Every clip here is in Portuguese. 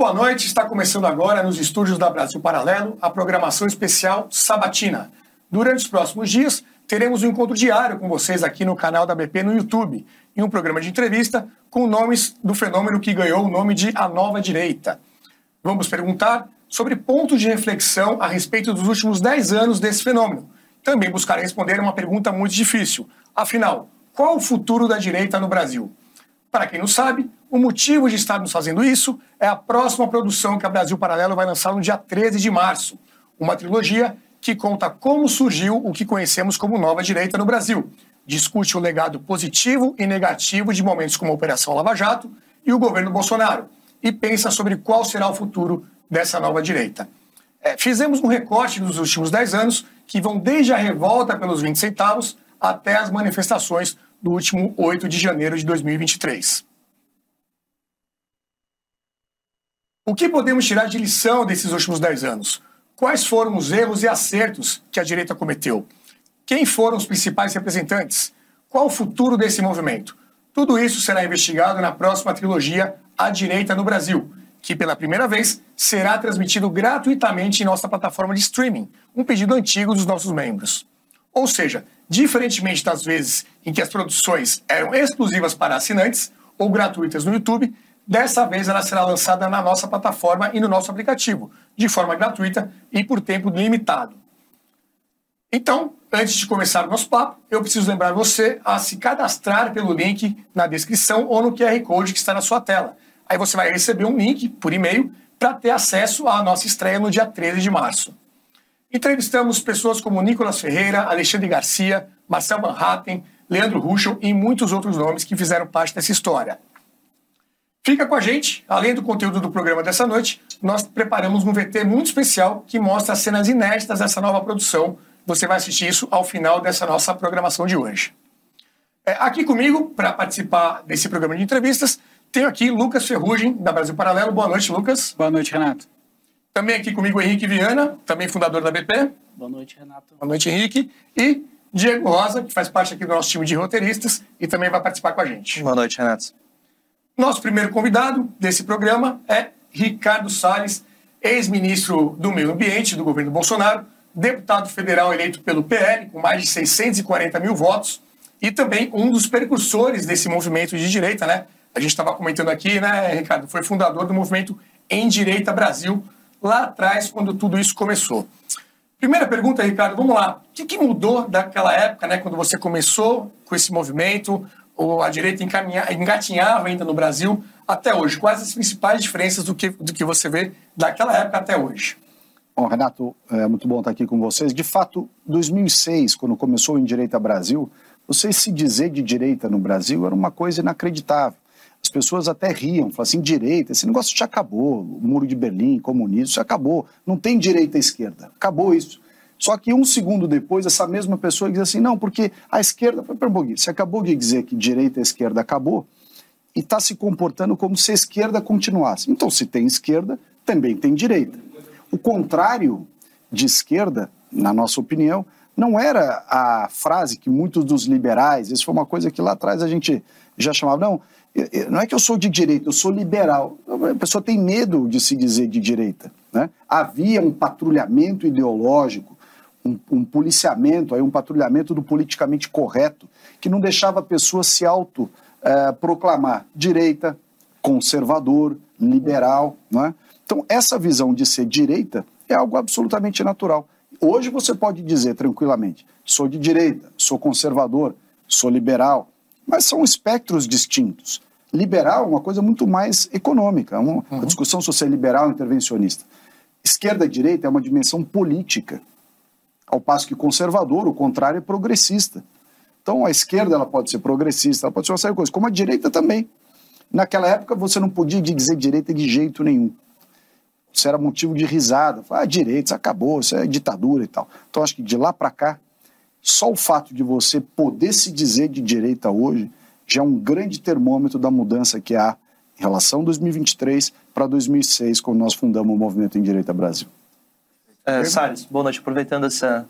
boa noite. Está começando agora nos estúdios da Brasil Paralelo a programação especial Sabatina. Durante os próximos dias, teremos um encontro diário com vocês aqui no canal da BP no YouTube e um programa de entrevista com nomes do fenômeno que ganhou o nome de A Nova Direita. Vamos perguntar sobre pontos de reflexão a respeito dos últimos 10 anos desse fenômeno. Também buscarei responder uma pergunta muito difícil. Afinal, qual o futuro da direita no Brasil? Para quem não sabe, o motivo de estarmos fazendo isso é a próxima produção que a Brasil Paralelo vai lançar no dia 13 de março. Uma trilogia que conta como surgiu o que conhecemos como nova direita no Brasil. Discute o legado positivo e negativo de momentos como a Operação Lava Jato e o governo Bolsonaro. E pensa sobre qual será o futuro dessa nova direita. É, fizemos um recorte dos últimos 10 anos, que vão desde a revolta pelos 20 centavos até as manifestações do último 8 de janeiro de 2023. O que podemos tirar de lição desses últimos 10 anos? Quais foram os erros e acertos que a direita cometeu? Quem foram os principais representantes? Qual o futuro desse movimento? Tudo isso será investigado na próxima trilogia A Direita no Brasil, que pela primeira vez será transmitido gratuitamente em nossa plataforma de streaming, um pedido antigo dos nossos membros. Ou seja, diferentemente das vezes em que as produções eram exclusivas para assinantes ou gratuitas no YouTube, Dessa vez ela será lançada na nossa plataforma e no nosso aplicativo, de forma gratuita e por tempo limitado. Então, antes de começar o nosso papo, eu preciso lembrar você a se cadastrar pelo link na descrição ou no QR Code que está na sua tela. Aí você vai receber um link por e-mail para ter acesso à nossa estreia no dia 13 de março. Entrevistamos pessoas como Nicolas Ferreira, Alexandre Garcia, Marcel Manhattan, Leandro Ruschel e muitos outros nomes que fizeram parte dessa história. Fica com a gente, além do conteúdo do programa dessa noite, nós preparamos um VT muito especial que mostra as cenas inéditas dessa nova produção. Você vai assistir isso ao final dessa nossa programação de hoje. É, aqui comigo, para participar desse programa de entrevistas, tenho aqui Lucas Ferrugem, da Brasil Paralelo. Boa noite, Lucas. Boa noite, Renato. Também aqui comigo Henrique Viana, também fundador da BP. Boa noite, Renato. Boa noite, Henrique. E Diego Rosa, que faz parte aqui do nosso time de roteiristas e também vai participar com a gente. Boa noite, Renato. Nosso primeiro convidado desse programa é Ricardo Salles, ex-ministro do Meio Ambiente do governo Bolsonaro, deputado federal eleito pelo PL, com mais de 640 mil votos, e também um dos precursores desse movimento de direita, né? A gente estava comentando aqui, né, Ricardo? Foi fundador do movimento Em Direita Brasil, lá atrás, quando tudo isso começou. Primeira pergunta, Ricardo, vamos lá. O que, que mudou daquela época, né, quando você começou com esse movimento? ou a direita engatinhava ainda no Brasil até hoje? Quais as principais diferenças do que, do que você vê daquela época até hoje? Bom, Renato, é muito bom estar aqui com vocês. De fato, 2006, quando começou o Direita Brasil, você se dizer de direita no Brasil era uma coisa inacreditável. As pessoas até riam, falavam assim, direita, esse negócio já acabou, o muro de Berlim, comunismo, já acabou, não tem direita e esquerda, acabou isso. Só que um segundo depois, essa mesma pessoa diz assim: não, porque a esquerda. Você acabou de dizer que direita e esquerda acabou e está se comportando como se a esquerda continuasse. Então, se tem esquerda, também tem direita. O contrário de esquerda, na nossa opinião, não era a frase que muitos dos liberais, isso foi uma coisa que lá atrás a gente já chamava, não, não é que eu sou de direita, eu sou liberal. A pessoa tem medo de se dizer de direita. Né? Havia um patrulhamento ideológico um, um, policiamento, aí um patrulhamento do politicamente correto, que não deixava a pessoa se auto-proclamar é, direita, conservador, liberal. Né? Então, essa visão de ser direita é algo absolutamente natural. Hoje você pode dizer tranquilamente: sou de direita, sou conservador, sou liberal, mas são espectros distintos. Liberal é uma coisa muito mais econômica, uma, uhum. discussão é liberal intervencionista. Esquerda e direita é uma dimensão política. Ao passo que conservador, o contrário, é progressista. Então a esquerda ela pode ser progressista, ela pode ser uma série de coisas, como a direita também. Naquela época você não podia dizer direita de jeito nenhum. Isso era motivo de risada. Ah, direita, acabou, isso é ditadura e tal. Então acho que de lá para cá, só o fato de você poder se dizer de direita hoje já é um grande termômetro da mudança que há em relação a 2023 para 2006, quando nós fundamos o Movimento em Direita Brasil. É, Salles, boa noite. Aproveitando essa,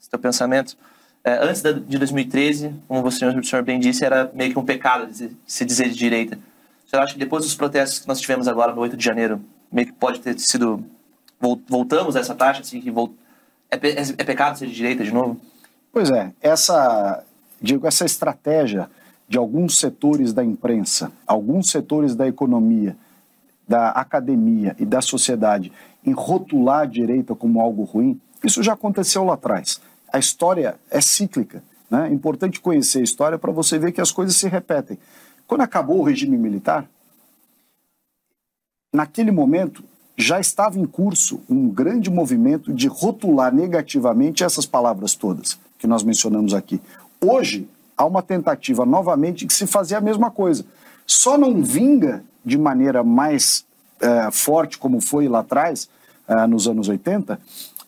esse teu pensamento, é, antes de 2013, como você, o senhor bem disse, era meio que um pecado se dizer de direita. Você acha que depois dos protestos que nós tivemos agora no 8 de janeiro, meio que pode ter sido. Voltamos a essa taxa, assim, que volt... é, é, é pecado ser de direita de novo? Pois é, essa, digo, essa estratégia de alguns setores da imprensa, alguns setores da economia, da academia e da sociedade em rotular a direita como algo ruim, isso já aconteceu lá atrás. A história é cíclica. Né? É importante conhecer a história para você ver que as coisas se repetem. Quando acabou o regime militar, naquele momento já estava em curso um grande movimento de rotular negativamente essas palavras todas que nós mencionamos aqui. Hoje, há uma tentativa novamente de se fazer a mesma coisa. Só não vinga de maneira mais é, forte como foi lá atrás, é, nos anos 80,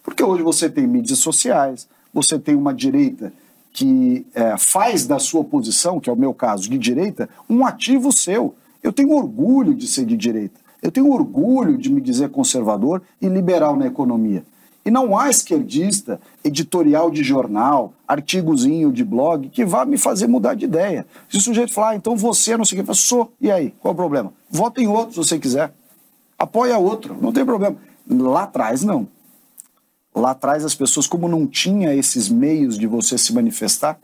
porque hoje você tem mídias sociais, você tem uma direita que é, faz da sua posição, que é o meu caso, de direita, um ativo seu. Eu tenho orgulho de ser de direita. Eu tenho orgulho de me dizer conservador e liberal na economia. E não há esquerdista, editorial de jornal, artigozinho de blog que vá me fazer mudar de ideia. Se o sujeito falar, ah, então você não sei o que, eu sou, e aí? Qual o problema? Vota em outro se você quiser. Apoia outro, não tem problema. Lá atrás, não. Lá atrás, as pessoas, como não tinha esses meios de você se manifestar,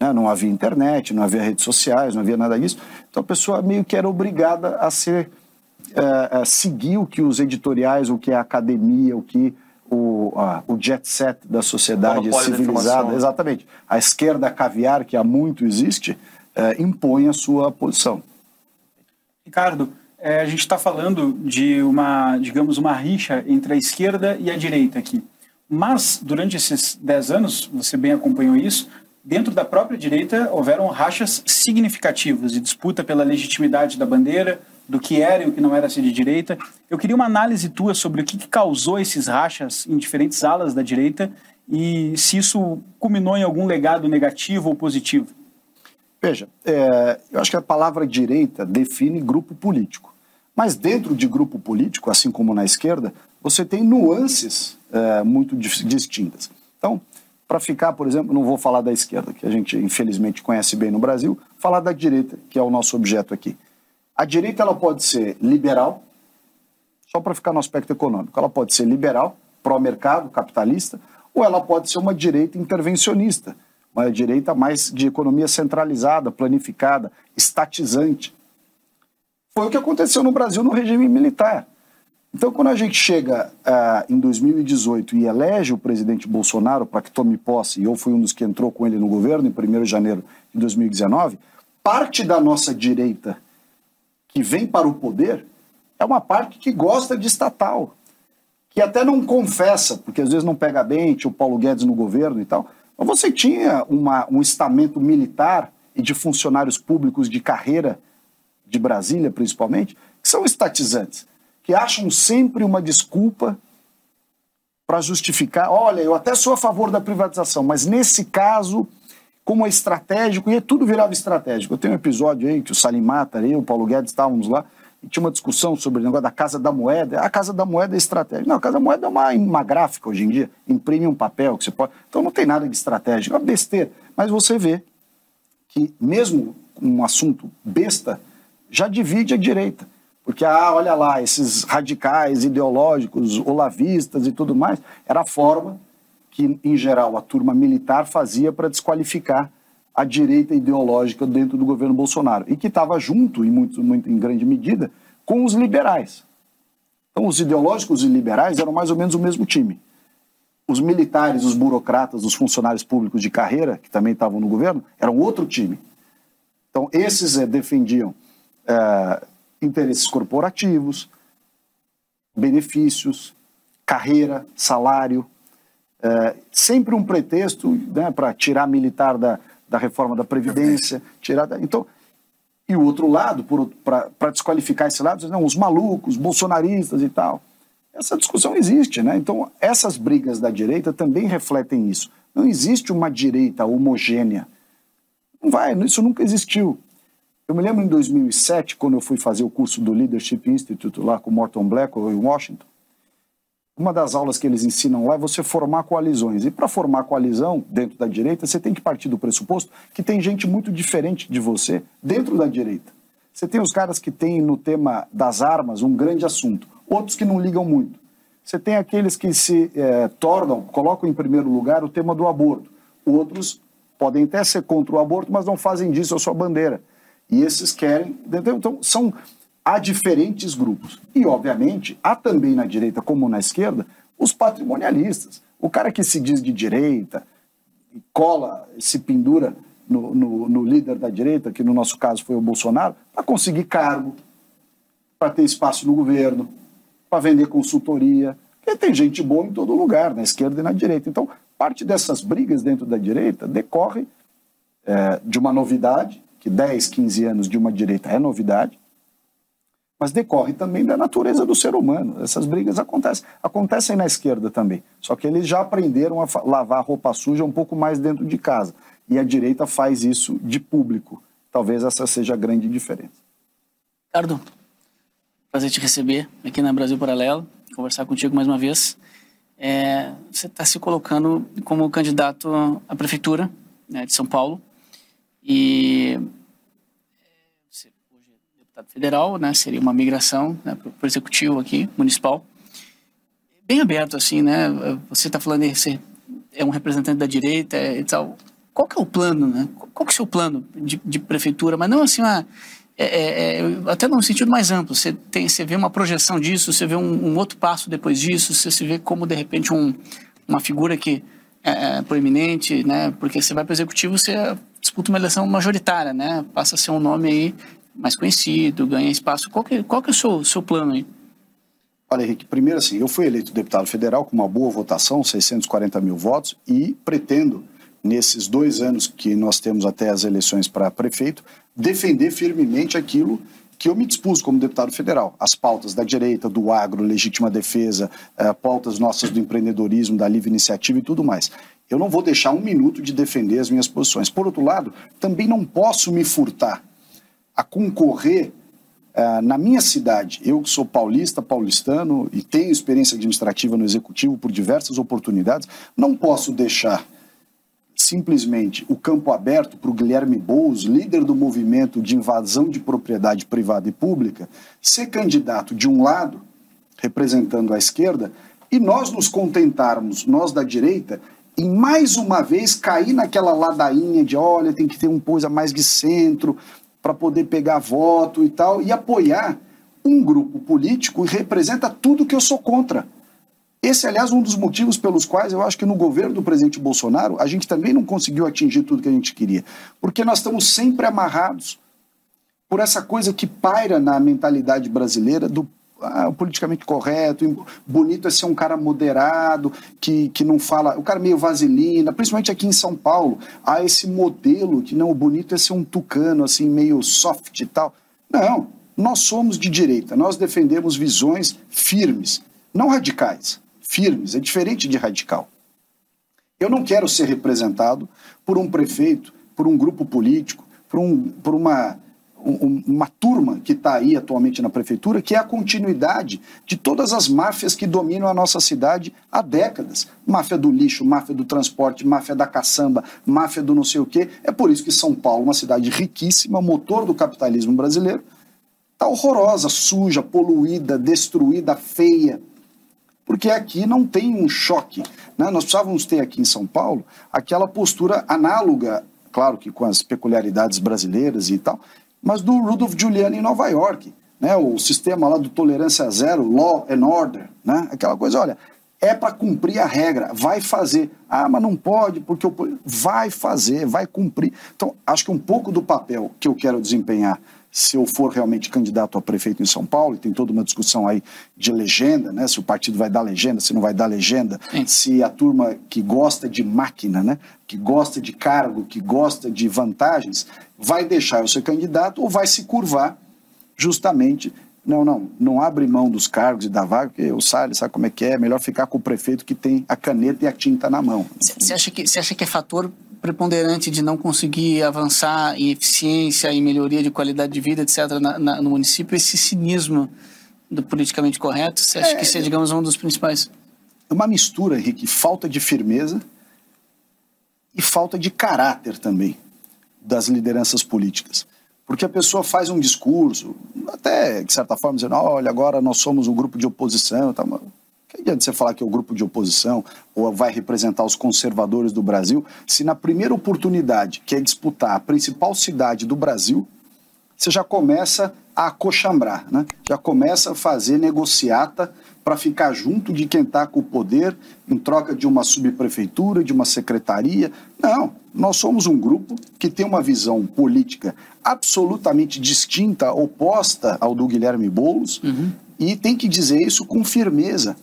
né, não havia internet, não havia redes sociais, não havia nada disso, então a pessoa meio que era obrigada a ser, é, a seguir o que os editoriais, o que a academia, o que o, a, o jet set da sociedade civilizada, exatamente, a esquerda caviar, que há muito existe, é, impõe a sua posição. Ricardo, é, a gente está falando de uma, digamos, uma rixa entre a esquerda e a direita aqui. Mas, durante esses dez anos, você bem acompanhou isso, dentro da própria direita houveram rachas significativas de disputa pela legitimidade da bandeira, do que era e o que não era ser de direita. Eu queria uma análise tua sobre o que, que causou esses rachas em diferentes alas da direita e se isso culminou em algum legado negativo ou positivo. Veja, é, eu acho que a palavra direita define grupo político. Mas dentro de grupo político, assim como na esquerda, você tem nuances é, muito distintas. Então, para ficar, por exemplo, não vou falar da esquerda, que a gente infelizmente conhece bem no Brasil, falar da direita, que é o nosso objeto aqui. A direita ela pode ser liberal, só para ficar no aspecto econômico, ela pode ser liberal, pró-mercado, capitalista, ou ela pode ser uma direita intervencionista, uma direita mais de economia centralizada, planificada, estatizante. Foi o que aconteceu no Brasil no regime militar. Então, quando a gente chega uh, em 2018 e elege o presidente Bolsonaro para que tome posse, e eu fui um dos que entrou com ele no governo em 1 de janeiro de 2019, parte da nossa direita que vem para o poder é uma parte que gosta de estatal, que até não confessa, porque às vezes não pega bem, tinha o Paulo Guedes no governo e tal, mas você tinha uma, um estamento militar e de funcionários públicos de carreira, de Brasília principalmente, que são estatizantes, que acham sempre uma desculpa para justificar, olha, eu até sou a favor da privatização, mas nesse caso como é estratégico, e tudo virava estratégico. Eu tenho um episódio aí que o Salim Mata, eu, o Paulo Guedes estávamos lá, e tinha uma discussão sobre o negócio da Casa da Moeda. A Casa da Moeda é estratégica. Não, a Casa da Moeda é uma, uma gráfica hoje em dia, imprime um papel que você pode. Então não tem nada de estratégico, é uma besteira. Mas você vê que, mesmo um assunto besta, já divide a direita. Porque, ah, olha lá, esses radicais ideológicos, olavistas e tudo mais, era a forma que, em geral, a turma militar fazia para desqualificar a direita ideológica dentro do governo Bolsonaro e que estava junto, em, muito, muito, em grande medida, com os liberais. Então, os ideológicos e liberais eram mais ou menos o mesmo time. Os militares, os burocratas, os funcionários públicos de carreira, que também estavam no governo, eram outro time. Então, esses é, defendiam é, interesses corporativos, benefícios, carreira, salário, é, sempre um pretexto né, para tirar militar da, da reforma da Previdência, tirar da, então e o outro lado, para desqualificar esse lado, não, os malucos, bolsonaristas e tal. Essa discussão existe, né? Então, essas brigas da direita também refletem isso. Não existe uma direita homogênea. Não vai, isso nunca existiu. Eu me lembro em 2007, quando eu fui fazer o curso do Leadership Institute lá com Morton Blackwell em Washington, uma das aulas que eles ensinam lá é você formar coalizões. E para formar coalizão dentro da direita, você tem que partir do pressuposto que tem gente muito diferente de você dentro da direita. Você tem os caras que têm no tema das armas um grande assunto, outros que não ligam muito. Você tem aqueles que se é, tornam, colocam em primeiro lugar o tema do aborto. Outros podem até ser contra o aborto, mas não fazem disso a sua bandeira. E esses querem. Então, são, há diferentes grupos. E, obviamente, há também na direita, como na esquerda, os patrimonialistas. O cara que se diz de direita, cola, se pendura no, no, no líder da direita, que no nosso caso foi o Bolsonaro, para conseguir cargo, para ter espaço no governo, para vender consultoria. Porque tem gente boa em todo lugar, na esquerda e na direita. Então, parte dessas brigas dentro da direita decorre é, de uma novidade, que 10, 15 anos de uma direita é novidade, mas decorre também da natureza do ser humano. Essas brigas acontecem. Acontecem na esquerda também. Só que eles já aprenderam a lavar roupa suja um pouco mais dentro de casa. E a direita faz isso de público. Talvez essa seja a grande diferença. Ricardo, prazer te receber aqui na Brasil Paralelo, conversar contigo mais uma vez. É, você está se colocando como candidato à prefeitura né, de São Paulo e deputado federal, né, seria uma migração né, para o executivo aqui municipal. Bem aberto assim, né? Você está falando que você é um representante da direita e tal. Qual que é o plano, né? Qual que é o seu plano de, de prefeitura? Mas não assim uma é, é, é, até num sentido mais amplo. Você, tem, você vê uma projeção disso, você vê um, um outro passo depois disso, você se vê como, de repente, um, uma figura que é, é proeminente, né? Porque você vai para o executivo, você disputa uma eleição majoritária, né? Passa a ser um nome aí mais conhecido, ganha espaço. Qual que, qual que é o seu, seu plano aí? Olha, Henrique, primeiro assim, eu fui eleito deputado federal com uma boa votação, 640 mil votos, e pretendo nesses dois anos que nós temos até as eleições para prefeito, defender firmemente aquilo que eu me dispus como deputado federal. As pautas da direita, do agro, legítima defesa, eh, pautas nossas do empreendedorismo, da livre iniciativa e tudo mais. Eu não vou deixar um minuto de defender as minhas posições. Por outro lado, também não posso me furtar a concorrer eh, na minha cidade. Eu que sou paulista, paulistano e tenho experiência administrativa no executivo por diversas oportunidades, não posso deixar simplesmente o campo aberto para o Guilherme Boulos, líder do movimento de invasão de propriedade privada e pública, ser candidato de um lado, representando a esquerda, e nós nos contentarmos, nós da direita, em mais uma vez cair naquela ladainha de olha, tem que ter uma coisa mais de centro para poder pegar voto e tal, e apoiar um grupo político que representa tudo que eu sou contra. Esse, aliás, é um dos motivos pelos quais eu acho que no governo do presidente Bolsonaro a gente também não conseguiu atingir tudo que a gente queria. Porque nós estamos sempre amarrados por essa coisa que paira na mentalidade brasileira do ah, politicamente correto, bonito é ser um cara moderado, que, que não fala, o cara meio vaselina, principalmente aqui em São Paulo, há esse modelo que não, o bonito é ser um tucano, assim, meio soft e tal. Não, nós somos de direita, nós defendemos visões firmes, não radicais firmes, é diferente de radical. Eu não quero ser representado por um prefeito, por um grupo político, por, um, por uma, um, uma turma que está aí atualmente na prefeitura, que é a continuidade de todas as máfias que dominam a nossa cidade há décadas. Máfia do lixo, máfia do transporte, máfia da caçamba, máfia do não sei o quê. É por isso que São Paulo, uma cidade riquíssima, motor do capitalismo brasileiro, está horrorosa, suja, poluída, destruída, feia porque aqui não tem um choque. Né? Nós precisávamos ter aqui em São Paulo aquela postura análoga, claro que com as peculiaridades brasileiras e tal, mas do Rudolph Giuliani em Nova York. Né? O sistema lá do tolerância zero, law and order, né? aquela coisa, olha, é para cumprir a regra, vai fazer. Ah, mas não pode, porque eu... vai fazer, vai cumprir. Então, acho que um pouco do papel que eu quero desempenhar se eu for realmente candidato a prefeito em São Paulo, e tem toda uma discussão aí de legenda, né? Se o partido vai dar legenda, se não vai dar legenda, Sim. se a turma que gosta de máquina, né? Que gosta de cargo, que gosta de vantagens, vai deixar eu ser candidato ou vai se curvar justamente não, não, não abre mão dos cargos e da vaga, porque o Salles sabe como é que é, é melhor ficar com o prefeito que tem a caneta e a tinta na mão. Você acha que, acha que é fator preponderante de não conseguir avançar em eficiência, em melhoria de qualidade de vida, etc., na, na, no município, esse cinismo do politicamente correto? Você acha é, que esse é, digamos, um dos principais? É uma mistura, Henrique, falta de firmeza e falta de caráter também das lideranças políticas. Porque a pessoa faz um discurso, até de certa forma, dizendo: olha, agora nós somos um grupo de oposição. Tá, que adianta você falar que é o grupo de oposição ou vai representar os conservadores do Brasil, se na primeira oportunidade, que é disputar a principal cidade do Brasil, você já começa a acochambrar, né? já começa a fazer negociata para ficar junto de quem está com o poder em troca de uma subprefeitura, de uma secretaria. Não, nós somos um grupo que tem uma visão política absolutamente distinta, oposta ao do Guilherme Boulos, uhum. e tem que dizer isso com firmeza.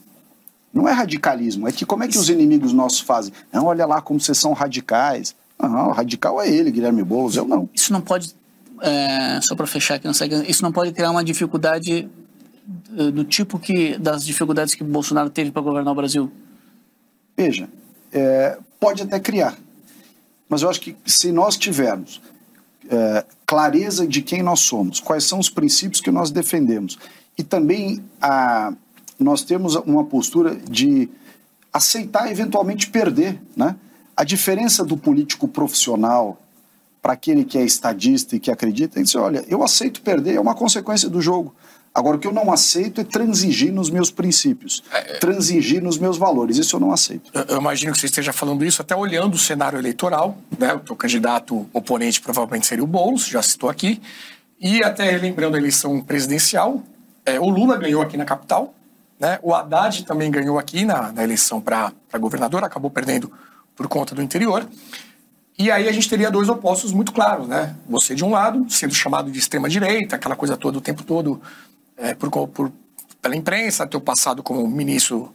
Não é radicalismo, é que como é que os inimigos nossos fazem? Não, olha lá como vocês são radicais. Não, radical é ele, Guilherme Boulos, eu não. Isso não pode é, só para fechar aqui, isso não pode criar uma dificuldade do tipo que das dificuldades que Bolsonaro teve para governar o Brasil? Veja, é, pode até criar, mas eu acho que se nós tivermos é, clareza de quem nós somos, quais são os princípios que nós defendemos e também a, nós temos uma postura de aceitar eventualmente perder, né? A diferença do político profissional para aquele que é estadista e que acredita, ele diz, olha, eu aceito perder, é uma consequência do jogo. Agora, o que eu não aceito é transigir nos meus princípios, é, é. transigir nos meus valores. Isso eu não aceito. Eu, eu, imagino que você esteja falando isso até olhando o cenário eleitoral. Né? O teu candidato oponente provavelmente seria o Boulos, já citou aqui. E até lembrando a eleição presidencial, é, o Lula ganhou aqui na capital. Né? O Haddad também ganhou aqui na, na eleição para governador, acabou perdendo por conta do interior. E aí a gente teria dois opostos muito claros, né? Você de um lado, sendo chamado de extrema-direita, aquela coisa toda o tempo todo é, por, por, pela imprensa, teu passado como ministro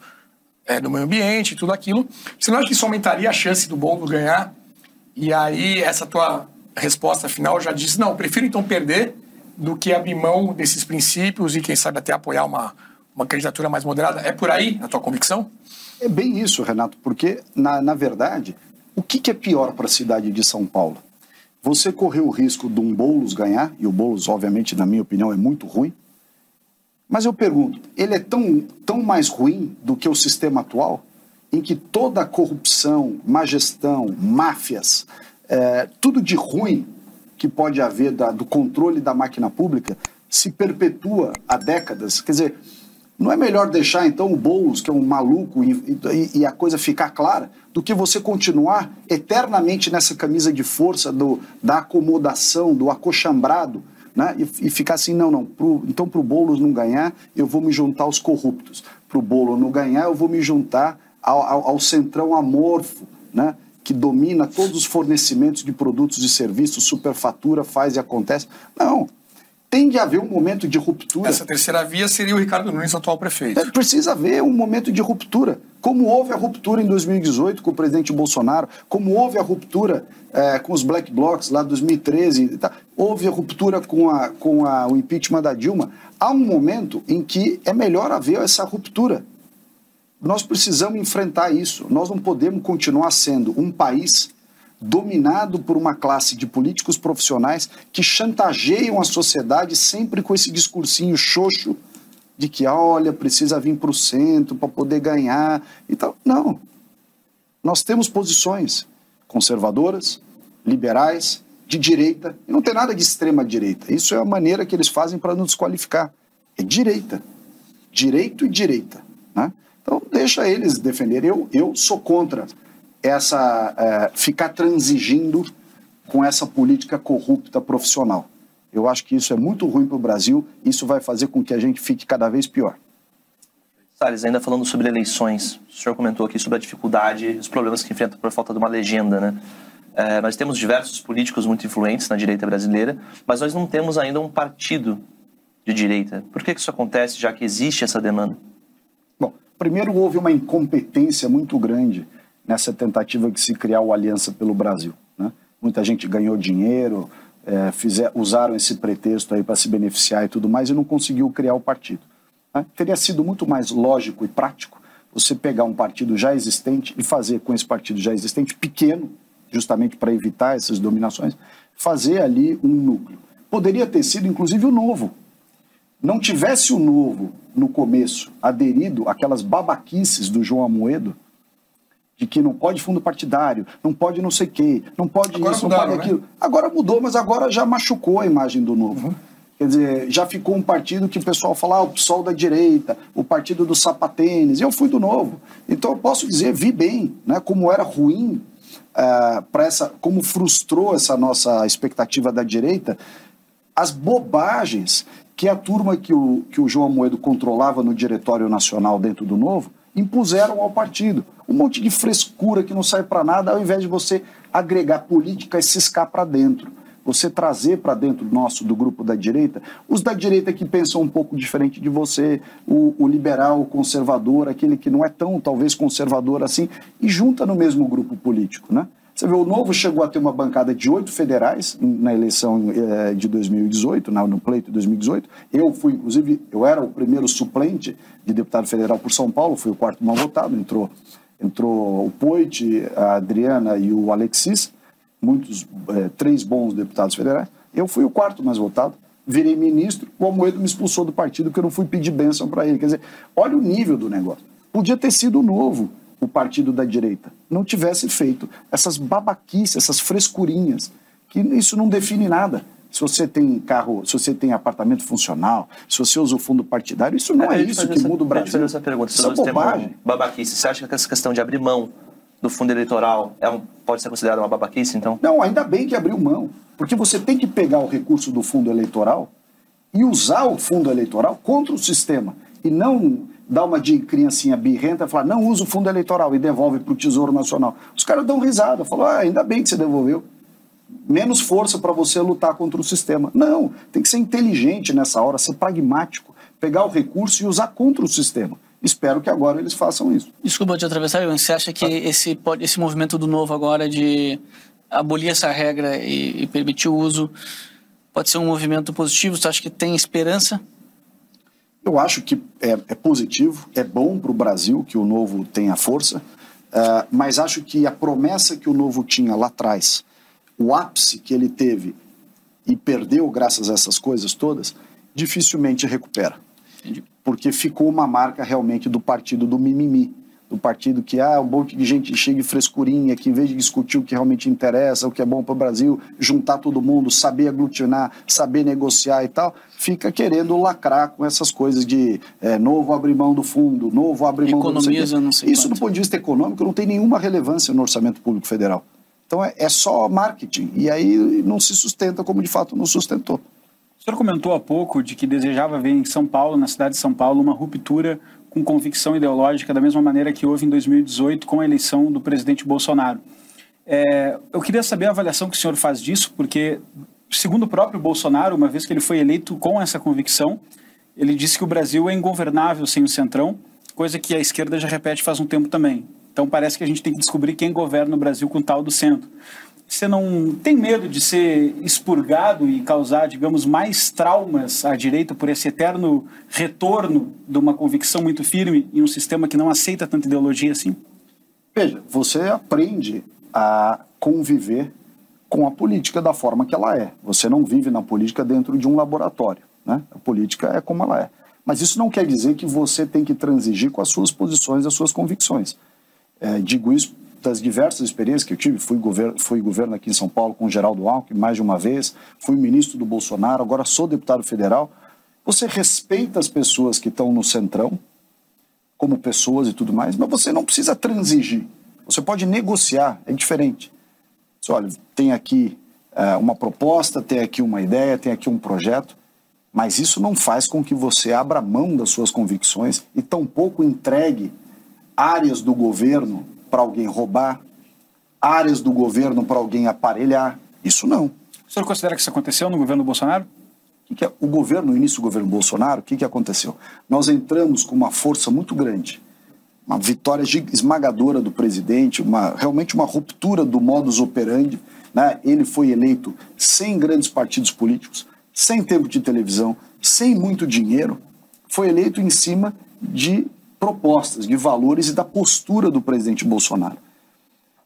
é, do meio ambiente, tudo aquilo. Você não acha que isso aumentaria a chance do Boulos ganhar? E aí essa tua resposta final já diz, não, prefiro então perder do que abrir mão desses princípios e quem sabe até apoiar uma, uma candidatura mais moderada. É por aí a tua convicção? É bem isso, Renato, porque, na, na verdade, o que, que é pior para a cidade de São Paulo? Você correu o risco de um Boulos ganhar, e o Boulos, obviamente, na minha opinião, é muito ruim. Mas eu pergunto, ele é tão, tão mais ruim do que o sistema atual, em que toda a corrupção, má gestão, máfias, é, tudo de ruim que pode haver da, do controle da máquina pública se perpetua há décadas? Quer dizer, não é melhor deixar então o Boulos, que é um maluco, e, e, e, a coisa ficar clara, do que você continuar eternamente nessa camisa de força do, da acomodação, do acochambrado, né? e, e ficar assim, não, não, pro, então para o Boulos não ganhar, eu vou me juntar aos corruptos. Para o Boulos não ganhar, eu vou me juntar ao, ao, ao centrão amorfo, né? que domina todos os fornecimentos de produtos e serviços, superfatura, faz e acontece. Não, tem de haver um momento de ruptura. Essa terceira via seria o Ricardo Nunes, atual prefeito. É, precisa haver um momento de ruptura. Como houve a ruptura em 2018 com o presidente Bolsonaro, como houve a ruptura é, com os black blocs lá em 2013, tá? houve a ruptura com, a, com a, o impeachment da Dilma. Há um momento em que é melhor haver essa ruptura. Nós precisamos enfrentar isso. Nós não podemos continuar sendo um país dominado por uma classe de políticos profissionais que chantageiam a sociedade sempre com esse discursinho xoxo de que, olha, precisa vir para o centro para poder ganhar e tal. Não. Nós temos posições conservadoras, liberais, de direita, e não tem nada de extrema direita. Isso é a maneira que eles fazem para nos desqualificar. É direita. Direito e direita. Né? Então, deixa eles defender. Eu, eu sou contra essa é, ficar transigindo com essa política corrupta profissional. Eu acho que isso é muito ruim para o Brasil, isso vai fazer com que a gente fique cada vez pior. Salles, ainda falando sobre eleições, o senhor comentou aqui sobre a dificuldade os problemas que enfrenta por falta de uma legenda, né? É, nós temos diversos políticos muito influentes na direita brasileira, mas nós não temos ainda um partido de direita. Por que isso acontece, já que existe essa demanda? Bom, primeiro houve uma incompetência muito grande nessa tentativa de se criar o Aliança pelo Brasil. Né? Muita gente ganhou dinheiro, é, fizer, usaram esse pretexto aí para se beneficiar e tudo mais e não conseguiu criar o partido. Né? Teria sido muito mais lógico e prático você pegar um partido já existente e fazer com esse partido já existente, pequeno, justamente para evitar essas dominações, fazer ali um núcleo. Poderia ter sido, inclusive, o novo. Não tivesse o novo no começo aderido àquelas babaquices do João Amoedo, de que não pode fundo partidário, não pode não sei o quê, não pode agora isso, mudaram, não pode aquilo. Né? Agora mudou, mas agora já machucou a imagem do novo. Uhum. Quer dizer, já ficou um partido que o pessoal fala, ah, o PSOL da direita, o partido do sapatênis. Eu fui do novo. Então eu posso dizer, vi bem, né, como era ruim, uh, para essa, como frustrou essa nossa expectativa da direita, as bobagens que a turma que o, que o João Moedo controlava no Diretório Nacional dentro do Novo impuseram ao partido. Um monte de frescura que não sai para nada, ao invés de você agregar política e ciscar para dentro você trazer para dentro nosso, do grupo da direita, os da direita que pensam um pouco diferente de você, o, o, liberal, o conservador, aquele que não é tão, talvez, conservador assim, e junta no mesmo grupo político, né? Você vê, o Novo chegou a ter uma bancada de oito federais na eleição eh, de 2018, no pleito de 2018. Eu fui, inclusive, eu era o primeiro suplente de deputado federal por São Paulo, fui o quarto mal votado, entrou, entrou o Poit, a Adriana e o Alexis muitos, é, três bons deputados federais. Eu fui o quarto mais votado, virei ministro, o Almoedo me expulsou do partido porque eu não fui pedir bênção para ele. Quer dizer, olha o nível do negócio. Podia ter sido novo o partido da direita, não tivesse feito essas babaquices, essas frescurinhas, que isso não define nada. Se você tem carro, se você tem apartamento funcional, se você usa o fundo partidário, isso não é, é isso que essa, muda o Brasil. Fazer essa pergunta. Isso é bobagem. Babaquice. Você acha que essa questão de abrir mão do fundo eleitoral é um, pode ser considerado uma babaquice, então? Não, ainda bem que abriu mão. Porque você tem que pegar o recurso do fundo eleitoral e usar o fundo eleitoral contra o sistema. E não dar uma de criancinha birrenta e falar, não usa o fundo eleitoral e devolve para o Tesouro Nacional. Os caras dão risada, falam, ah, ainda bem que você devolveu. Menos força para você lutar contra o sistema. Não, tem que ser inteligente nessa hora, ser pragmático, pegar o recurso e usar contra o sistema. Espero que agora eles façam isso. Desculpa te atravessar, Ivan. Você acha que esse, esse movimento do novo agora de abolir essa regra e, e permitir o uso pode ser um movimento positivo? Você acha que tem esperança? Eu acho que é, é positivo, é bom para o Brasil que o novo tenha força, uh, mas acho que a promessa que o novo tinha lá atrás, o ápice que ele teve e perdeu graças a essas coisas todas, dificilmente recupera. Entendi porque ficou uma marca realmente do partido do mimimi, do partido que ah, um monte de gente chega e frescurinha, que em vez de discutir o que realmente interessa, o que é bom para o Brasil, juntar todo mundo, saber aglutinar, saber negociar e tal, fica querendo lacrar com essas coisas de é, novo abrir mão do fundo, novo abrir mão Economiza, do não sei Isso, quanto. do ponto de vista econômico, não tem nenhuma relevância no orçamento público federal. Então é, é só marketing, e aí não se sustenta como de fato não sustentou. O senhor comentou há pouco de que desejava ver em São Paulo, na cidade de São Paulo, uma ruptura com convicção ideológica, da mesma maneira que houve em 2018 com a eleição do presidente Bolsonaro. É, eu queria saber a avaliação que o senhor faz disso, porque, segundo o próprio Bolsonaro, uma vez que ele foi eleito com essa convicção, ele disse que o Brasil é ingovernável sem o Centrão, coisa que a esquerda já repete faz um tempo também. Então parece que a gente tem que descobrir quem governa o Brasil com tal do centro. Você não tem medo de ser expurgado e causar, digamos, mais traumas à direita por esse eterno retorno de uma convicção muito firme em um sistema que não aceita tanta ideologia assim? Veja, você aprende a conviver com a política da forma que ela é. Você não vive na política dentro de um laboratório. Né? A política é como ela é. Mas isso não quer dizer que você tem que transigir com as suas posições, as suas convicções. É, digo isso das diversas experiências que eu tive, fui governo, fui governo aqui em São Paulo com o Geraldo Alckmin mais de uma vez, fui ministro do Bolsonaro, agora sou deputado federal. Você respeita as pessoas que estão no centrão, como pessoas e tudo mais, mas você não precisa transigir. Você pode negociar, é diferente. Você, olha, tem aqui é, uma proposta, tem aqui uma ideia, tem aqui um projeto, mas isso não faz com que você abra mão das suas convicções e tampouco entregue áreas do governo para alguém roubar, áreas do governo para alguém aparelhar. Isso não. O senhor considera que isso aconteceu no governo Bolsonaro? O, que é, o governo, no início do governo Bolsonaro, o que, que aconteceu? Nós entramos com uma força muito grande, uma vitória esmagadora do presidente, uma, realmente uma ruptura do modus operandi. Né? Ele foi eleito sem grandes partidos políticos, sem tempo de televisão, sem muito dinheiro. Foi eleito em cima de propostas, de valores e da postura do presidente Bolsonaro.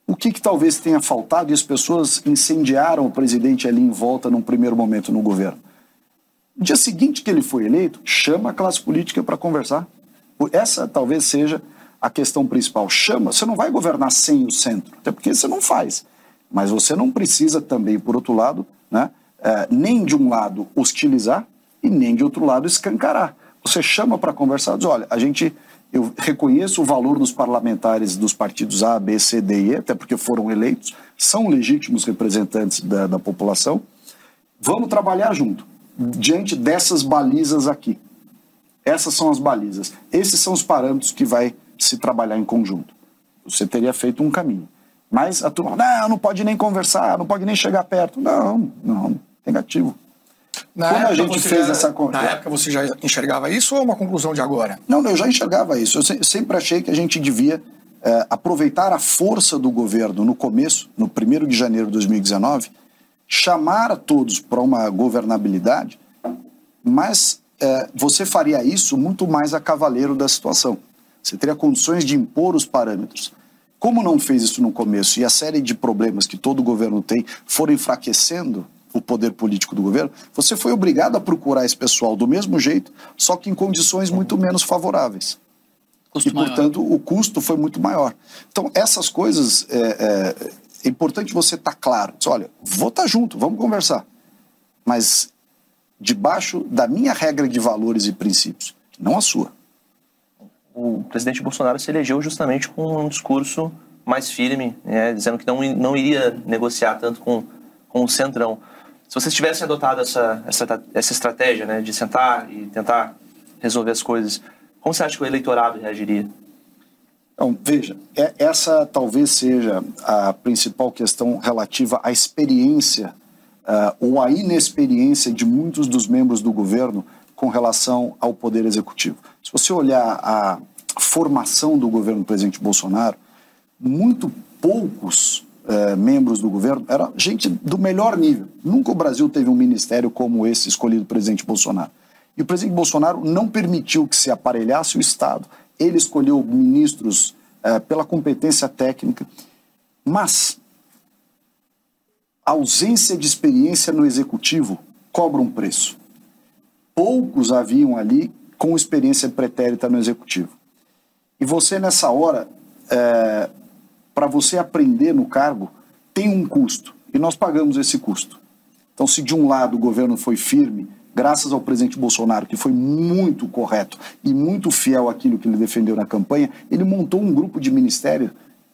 O que, que talvez tenha faltado e as pessoas incendiaram o presidente ali em volta num primeiro momento no governo? No dia seguinte que ele foi eleito, chama a classe política para conversar. Essa talvez seja a questão principal. Chama, você não vai governar sem o centro, até porque você não faz. Mas você não precisa também, por outro lado, né, é, nem de um lado hostilizar e nem de outro lado escancarar. Você chama para conversar, diz, olha, a gente, eu reconheço o valor dos parlamentares dos partidos A, B, C, D e E, até porque foram eleitos, são legítimos representantes da, da população. Vamos trabalhar junto, diante dessas balizas aqui. Essas são as balizas. Esses são os parâmetros que vai se trabalhar em conjunto. Você teria feito um caminho. Mas a turma, não, não pode nem conversar, não pode nem chegar perto. Não, não, negativo. Na Quando a gente fez já, essa Na época você já enxergava isso ou é uma conclusão de agora? Não, eu já enxergava isso. Eu sempre achei que a gente devia é, aproveitar a força do governo no começo, no 1 de janeiro de 2019, chamar a todos para uma governabilidade, mas é, você faria isso muito mais a cavaleiro da situação. Você teria condições de impor os parâmetros. Como não fez isso no começo e a série de problemas que todo governo tem foram enfraquecendo o poder político do governo, você foi obrigado a procurar esse pessoal do mesmo jeito, só que em condições muito menos favoráveis. Custo e, maior. portanto, o custo foi muito maior. Então, essas coisas, é, é, é importante você estar tá claro. Diz, olha, vou estar tá junto, vamos conversar. Mas debaixo da minha regra de valores e princípios, não a sua o presidente Bolsonaro se elegeu justamente com um discurso mais firme, né, dizendo que não, não iria negociar tanto com, com o Centrão. Se vocês tivessem adotado essa, essa, essa estratégia né, de sentar e tentar resolver as coisas, como você acha que o eleitorado reagiria? Então, veja, é, essa talvez seja a principal questão relativa à experiência uh, ou à inexperiência de muitos dos membros do governo com relação ao poder executivo. Se você olhar a formação do governo do presidente Bolsonaro, muito poucos eh, membros do governo eram gente do melhor nível. Nunca o Brasil teve um ministério como esse escolhido pelo presidente Bolsonaro. E o presidente Bolsonaro não permitiu que se aparelhasse o Estado. Ele escolheu ministros eh, pela competência técnica, mas a ausência de experiência no executivo cobra um preço poucos haviam ali com experiência pretérita no executivo. E você, nessa hora, é, para você aprender no cargo, tem um custo. E nós pagamos esse custo. Então, se de um lado o governo foi firme, graças ao presidente Bolsonaro, que foi muito correto e muito fiel àquilo que ele defendeu na campanha, ele montou um grupo de ministério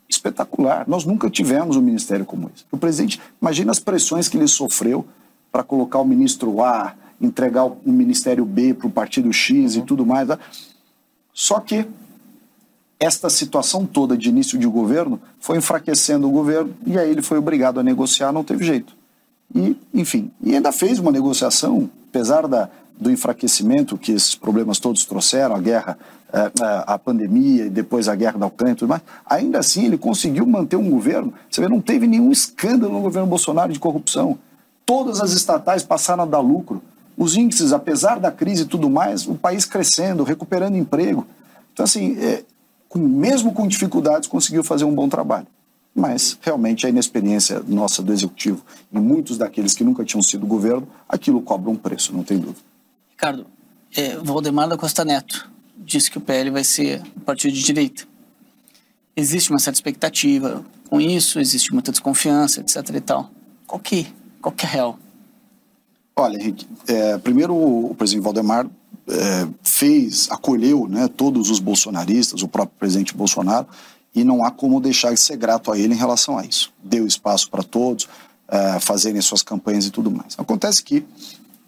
espetacular. Nós nunca tivemos um ministério como esse. O presidente, imagina as pressões que ele sofreu para colocar o ministro A, entregar o Ministério B para o Partido X uhum. e tudo mais. Né? Só que esta situação toda de início de governo foi enfraquecendo o governo e aí ele foi obrigado a negociar, não teve jeito. E, enfim, e ainda fez uma negociação, apesar da, do enfraquecimento que esses problemas todos trouxeram, a guerra, a, é, é, a pandemia e depois a guerra da Ucrânia e tudo mais, ainda assim ele conseguiu manter um governo, você vê, não teve nenhum escândalo no governo Bolsonaro de corrupção. Todas as estatais passaram a dar lucro os índices, apesar da crise e tudo mais, o país crescendo, recuperando emprego. Então, assim, é, com, mesmo com dificuldades, conseguiu fazer um bom trabalho. Mas, realmente, a inexperiência nossa do executivo e muitos daqueles que nunca tinham sido governo, aquilo cobra um preço, não tem dúvida. Ricardo, é, Valdemar da Costa Neto disse que o PL vai ser um partido de direita. Existe uma certa expectativa com isso, existe muita desconfiança, etc. e tal. Qual que, qual que é a real? Olha, Henrique, é, primeiro o presidente Valdemar é, fez, acolheu né, todos os bolsonaristas, o próprio presidente Bolsonaro, e não há como deixar de ser grato a ele em relação a isso. Deu espaço para todos é, fazerem suas campanhas e tudo mais. Acontece que,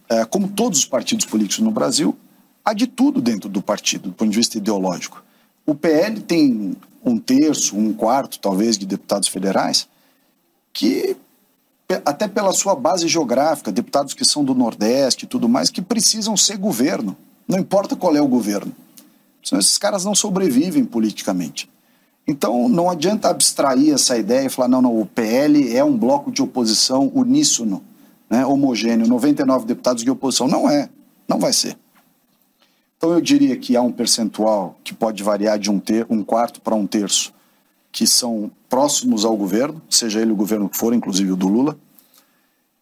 é, como todos os partidos políticos no Brasil, há de tudo dentro do partido, do ponto de vista ideológico. O PL tem um terço, um quarto, talvez, de deputados federais que até pela sua base geográfica, deputados que são do Nordeste e tudo mais, que precisam ser governo. Não importa qual é o governo. Senão esses caras não sobrevivem politicamente. Então não adianta abstrair essa ideia e falar, não, não, o PL é um bloco de oposição uníssono, né, homogêneo, 99 deputados de oposição. Não é, não vai ser. Então eu diria que há um percentual que pode variar de um, ter, um quarto para um terço que são próximos ao governo, seja ele o governo que for, inclusive o do Lula.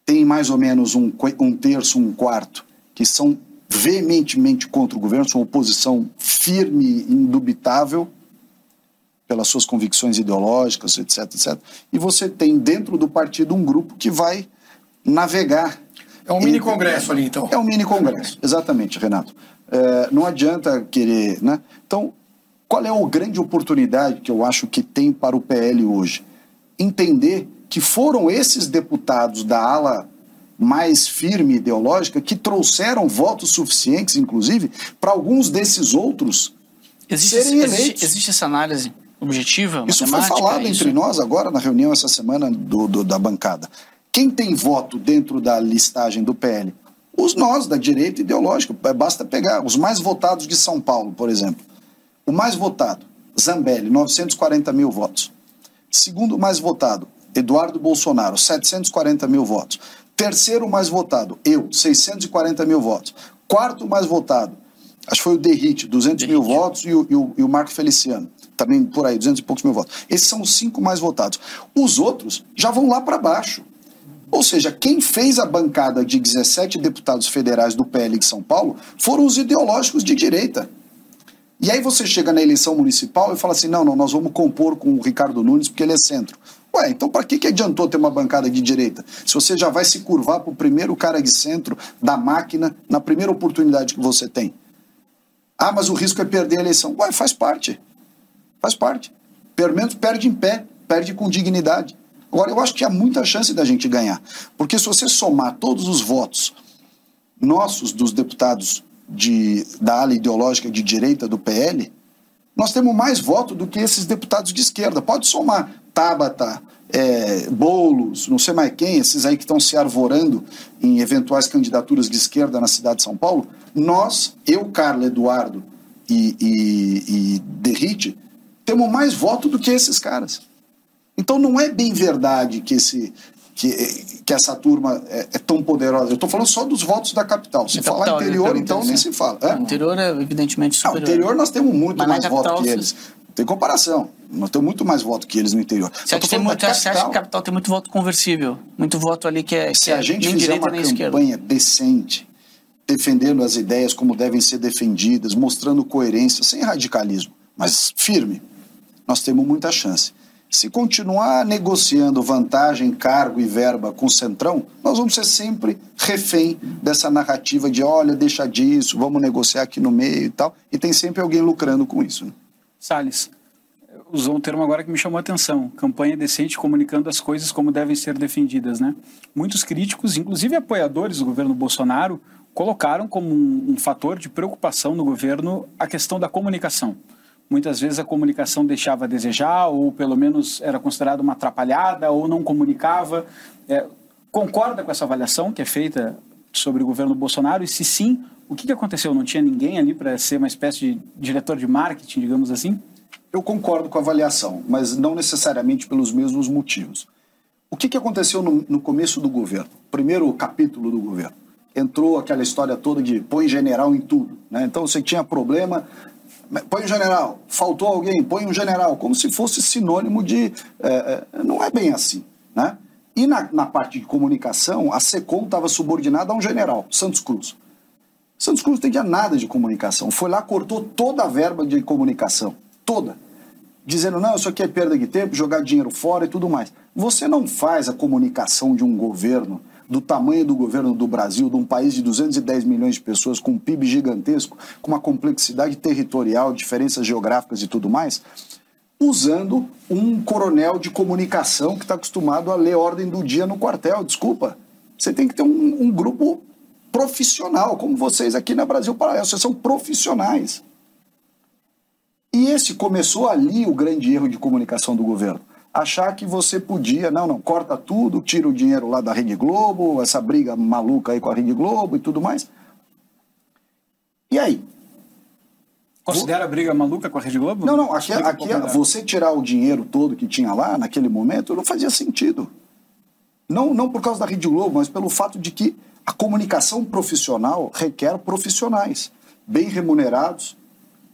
Tem mais ou menos um, um terço, um quarto, que são veementemente contra o governo, são oposição firme e indubitável. pelas suas convicções ideológicas, etc, etc. E você tem dentro do partido um grupo que vai navegar. É um mini congresso ali, então. É um mini congresso, exatamente, Renato. É, não adianta querer, né? Então, qual é a grande oportunidade que eu acho que tem para o PL hoje? Entender que foram esses deputados da ala mais firme ideológica que trouxeram votos suficientes, inclusive, para alguns desses outros existe, serem existe, eleitos. existe essa análise objetiva? Isso foi falado isso? entre nós agora na reunião essa semana do, do- da bancada. Quem tem voto dentro da listagem do PL? Os nós, da direita ideológica. É, Basta pegar os mais votados de São Paulo, por exemplo. O mais votado, Zambelli, 940 mil votos. Segundo mais votado, Eduardo Bolsonaro, 740 mil votos. Terceiro mais votado, eu, 640 mil votos. Quarto mais votado, acho que foi o Derrite, 200 mil votos, e o, e o- e o Marco Feliciano, também por aí, 200 e poucos mil votos. Esses são os cinco mais votados. Os outros já vão lá para baixo. Ou seja, quem fez a bancada de 17 deputados federais do PL de São Paulo foram os ideológicos de direita. E aí você chega na eleição municipal e fala assim: não, não, nós vamos compor com o Ricardo Nunes porque ele é centro. Ué, então para que, que adiantou ter uma bancada de direita? Se você já vai se curvar para o primeiro cara de centro da máquina na primeira oportunidade que você tem. Ah, mas o risco é perder a eleição. Ué, faz parte. Faz parte. Pelo menos perde em pé, perde com dignidade. Agora, eu acho que há muita chance da gente ganhar. Porque se você somar todos os votos nossos, dos deputados de, da ala ideológica de direita do PL, nós temos mais voto do que esses deputados de esquerda. Pode somar Tabata, é, Boulos, não sei mais quem, esses aí que estão se arvorando em eventuais candidaturas de esquerda na cidade de São Paulo. Nós, eu, Carlos Eduardo e, e, e Derrite, temos mais voto do que esses caras. Então não é bem verdade que, esse, que, que essa turma é, é tão poderosa. Eu estou falando só dos votos da capital. Se falar interior, perguntar então nem é. se fala. O interior é evidentemente superior. o interior nós temos muito Mas mais voto capital, que eles. Tem comparação. Nós temos muito mais voto que eles no interior. Você acha, muito, você acha que capital tem muito voto conversível? Muito voto ali que é, Se que é a gente nem fizer direita uma nem esquerda. campanha decente, defendendo as ideias como devem ser defendidas, mostrando coerência, sem radicalismo, mas firme, nós temos muita chance. Se continuar negociando vantagem, cargo e verba com o Centrão, nós vamos ser sempre refém dessa narrativa de olha, deixa disso, vamos negociar aqui no meio e tal. E tem sempre alguém lucrando com isso. Né? Salles, usou um termo agora que me chamou a atenção: campanha decente comunicando as coisas como devem ser defendidas, né? Muitos críticos, inclusive apoiadores do governo Bolsonaro, colocaram como um, um fator de preocupação no governo a questão da comunicação. Muitas vezes a comunicação deixava a desejar, ou pelo menos era considerada uma atrapalhada, ou não comunicava. É, concorda com essa avaliação que é feita sobre o governo Bolsonaro? E se sim, o que que aconteceu? Não tinha ninguém ali para ser uma espécie de diretor de marketing, digamos assim? Eu concordo com a avaliação, mas não necessariamente pelos mesmos motivos. O que, que aconteceu no, no começo do governo? Primeiro capítulo do governo. Entrou aquela história toda de põe general em tudo. Né? Então você tinha problema, põe um general, faltou alguém, põe um general, como se fosse sinônimo de. é, é, não é bem assim. Né? E na, na parte de comunicação, a SECOM estava subordinada a um general, Santos Cruz. Santos Cruz não entendia nada de comunicação. Foi lá, cortou toda a verba de comunicação. Toda. Dizendo, não, isso aqui é perda de tempo, jogar dinheiro fora e tudo mais. Você não faz a comunicação de um governo, do tamanho do governo do Brasil, de um país de 210 milhões de pessoas, com um PIB gigantesco, com uma complexidade territorial, diferenças geográficas e tudo mais, usando um coronel de comunicação que está acostumado a ler ordem do dia no quartel. Desculpa. Você tem que ter um, um grupo profissional, como vocês aqui na Brasil Paralelo. Vocês são profissionais. E esse começou ali o grande erro de comunicação do governo. Achar que você podia, não, não, corta tudo, tira o dinheiro lá da Rede Globo, essa briga maluca aí com a Rede Globo e tudo mais. E aí? Considera a briga maluca com a Rede Globo? Não, não, aqui, um aqui melhor. você tirar o dinheiro todo que tinha lá naquele momento não fazia sentido. Não, não por causa da Rede Globo, mas pelo fato de que a comunicação profissional requer profissionais bem remunerados,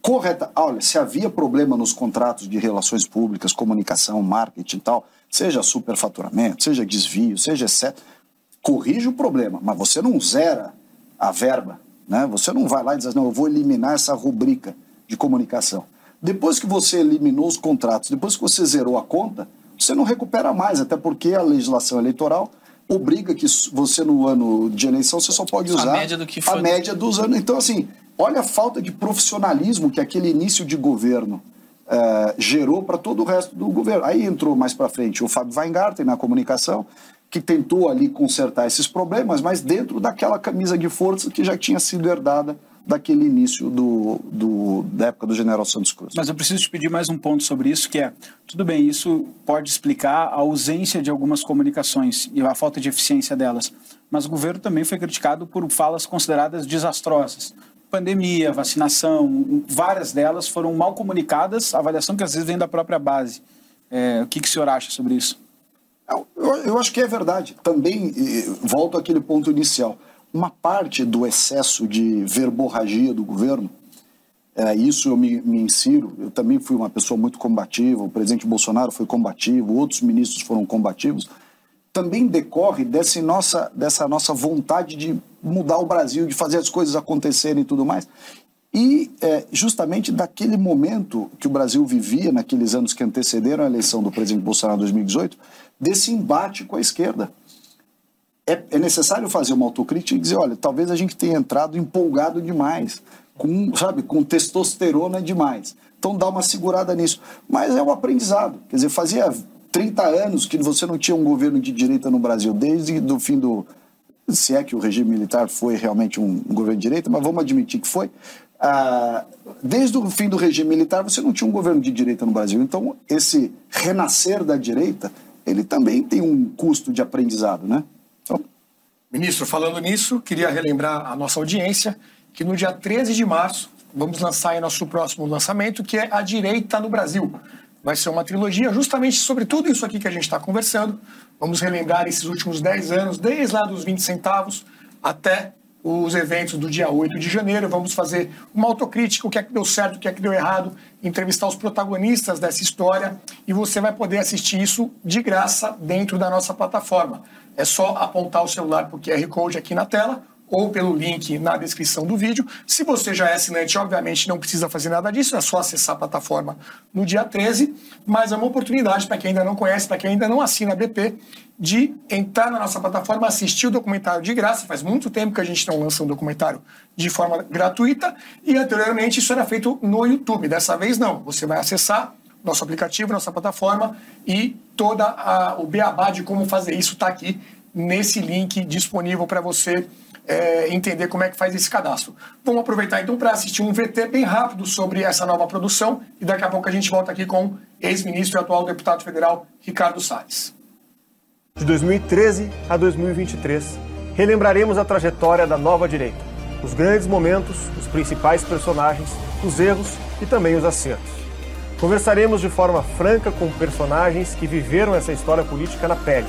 correta. Ah, Olha, se havia problema nos contratos de relações públicas, comunicação, marketing e tal, seja superfaturamento, seja desvio, seja excesso, corrige o problema, mas você não zera a verba, né? Você não vai lá e diz, não, eu vou eliminar essa rubrica de comunicação. Depois que você eliminou os contratos, depois que você zerou a conta, você não recupera mais, até porque a legislação eleitoral obriga que você no ano de eleição você só pode usar a média do que foi. a média dos anos. Então assim, olha a falta de profissionalismo que aquele início de governo uh, gerou para todo o resto do governo. Aí entrou mais para frente o Fábio Weingarten na comunicação, que tentou ali consertar esses problemas, mas dentro daquela camisa de força que já tinha sido herdada daquele início do, do, da época do general Santos Cruz. Mas eu preciso te pedir mais um ponto sobre isso, que é, tudo bem, isso pode explicar a ausência de algumas comunicações e a falta de eficiência delas, mas o governo também foi criticado por falas consideradas desastrosas. Pandemia, vacinação, várias delas foram mal comunicadas, avaliação que às vezes vem da própria base. É, o que, que o senhor acha sobre isso? Eu, eu acho que é verdade. Também volto àquele ponto inicial uma parte do excesso de verborragia do governo, é, isso eu me, me insiro, eu também fui uma pessoa muito combativa, o presidente Bolsonaro foi combativo, outros ministros foram combativos, também decorre dessa nossa, dessa nossa vontade de mudar o Brasil, de fazer as coisas acontecerem e tudo mais. E é, justamente daquele momento que o Brasil vivia, naqueles anos que antecederam a eleição do presidente Bolsonaro em 2018, desse embate com a esquerda é, é necessário fazer uma autocrítica e dizer, olha, talvez a gente tenha entrado empolgado demais, com, sabe, com testosterona demais. Então dá uma segurada nisso. Mas é um aprendizado. Quer dizer, fazia 30 anos que você não tinha um governo de direita no Brasil, desde o fim do. Se é que o regime militar foi realmente um, governo de direita, mas vamos admitir que foi. Ah, desde o fim do regime militar, você não tinha um governo de direita no Brasil. Então, esse renascer da direita, ele também tem um custo de aprendizado, né? Ministro, falando nisso, queria relembrar a nossa audiência que no dia 13 de março vamos lançar aí nosso próximo lançamento, que é A Direita no Brasil. Vai ser uma trilogia justamente sobre tudo isso aqui que a gente está conversando. Vamos relembrar esses últimos 10 anos, desde lá dos 20 centavos até os eventos do dia 8 de janeiro. Vamos fazer uma autocrítica, o que é que deu certo, o que é que deu errado, entrevistar os protagonistas dessa história e você vai poder assistir isso de graça dentro da nossa plataforma. É só apontar o celular para o QR Code aqui na tela ou pelo link na descrição do vídeo. Se você já é assinante, obviamente não precisa fazer nada disso, é só acessar a plataforma no dia 13, mas é uma oportunidade para quem ainda não conhece, para quem ainda não assina a BP, de entrar na nossa plataforma, assistir o documentário de graça. Faz muito tempo que a gente não lança um documentário de forma gratuita e anteriormente isso era feito no YouTube. Dessa vez não, você vai acessar nosso aplicativo, nossa plataforma e toda a, o beabá de como fazer isso está aqui nesse link disponível para você é, entender como é que faz esse cadastro. Vamos aproveitar então para assistir um VT bem rápido sobre essa nova produção e daqui a pouco a gente volta aqui com ex-ministro e atual deputado federal Ricardo Salles. De 2013 a 2023, relembraremos a trajetória da nova direita, os grandes momentos, os principais personagens, os erros e também os acertos. Conversaremos de forma franca com personagens que viveram essa história política na pele.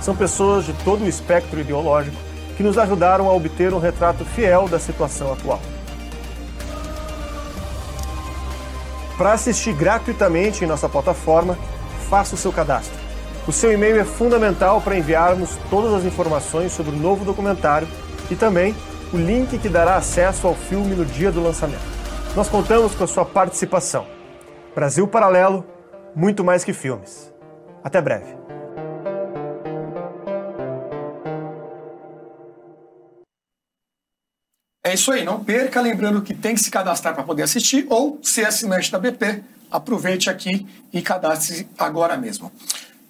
São pessoas de todo o espectro ideológico que nos ajudaram a obter um retrato fiel da situação atual. Para assistir gratuitamente em nossa plataforma, faça o seu cadastro. O seu e-mail é fundamental para enviarmos todas as informações sobre o novo documentário e também o link que dará acesso ao filme no dia do lançamento. Nós contamos com a sua participação. Brasil Paralelo, muito mais que filmes. Até breve. É isso aí, não perca. Lembrando que tem que se cadastrar para poder assistir ou ser assinante da BP. Aproveite aqui e cadastre agora mesmo.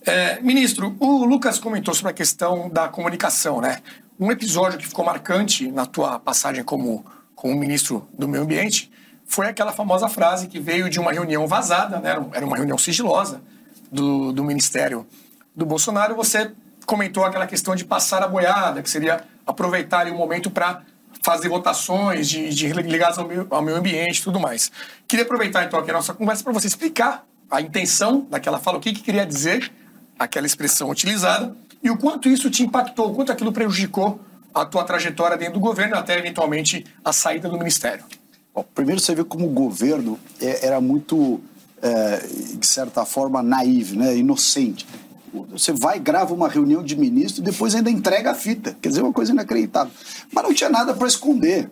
É, ministro, o Lucas comentou sobre a questão da comunicação, né? Um episódio que ficou marcante na tua passagem como, como ministro do Meio Ambiente foi aquela famosa frase que veio de uma reunião vazada, né? era uma reunião sigilosa do, do Ministério do Bolsonaro. Você comentou aquela questão de passar a boiada, que seria aproveitar o momento para fazer votações de, de ligadas ao meio, ao meio ambiente e tudo mais. Queria aproveitar então aqui a nossa conversa para você explicar a intenção daquela fala, o que, que queria dizer aquela expressão utilizada e o quanto isso te impactou, o quanto aquilo prejudicou a tua trajetória dentro do governo até eventualmente a saída do ministério. Primeiro você vê como o governo é, era muito, é, de certa forma, naive, né? inocente. Você vai, grava uma reunião de ministro e depois ainda entrega a fita. Quer dizer, uma coisa inacreditável. Mas não tinha nada para esconder.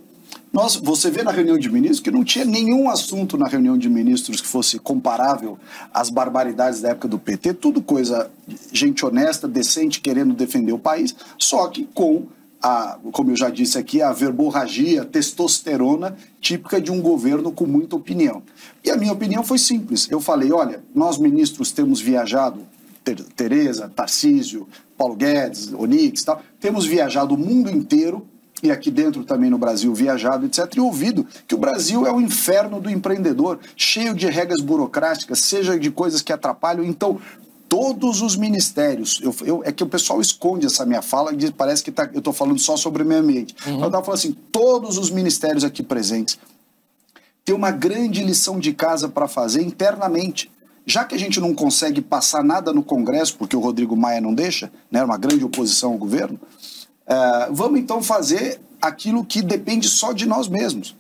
Nós, você vê na reunião de ministros que não tinha nenhum assunto na reunião de ministros que fosse comparável às barbaridades da época do PT, tudo coisa, gente honesta, decente, querendo defender o país, só que com a, como eu já disse aqui, a verborragia, a testosterona típica de um governo com muita opinião. E a minha opinião foi simples. Eu falei, olha, nós ministros temos viajado, Tereza, Tarcísio, Paulo Guedes, Onix, tal, temos viajado o mundo inteiro e aqui dentro também no Brasil viajado, etc., e ouvido que o Brasil é o inferno do empreendedor, cheio de regras burocráticas, seja de coisas que atrapalham. Então, todos os ministérios, eu, eu, é que o pessoal esconde essa minha fala e parece que tá, eu estou falando só sobre o meio ambiente. Uhum. Então, eu estava falando assim, todos os ministérios aqui presentes têm uma grande lição de casa para fazer internamente. Já que a gente não consegue passar nada no Congresso, porque o Rodrigo Maia não deixa, né, uma grande oposição ao governo, uh, vamos então fazer aquilo que depende só de nós mesmos.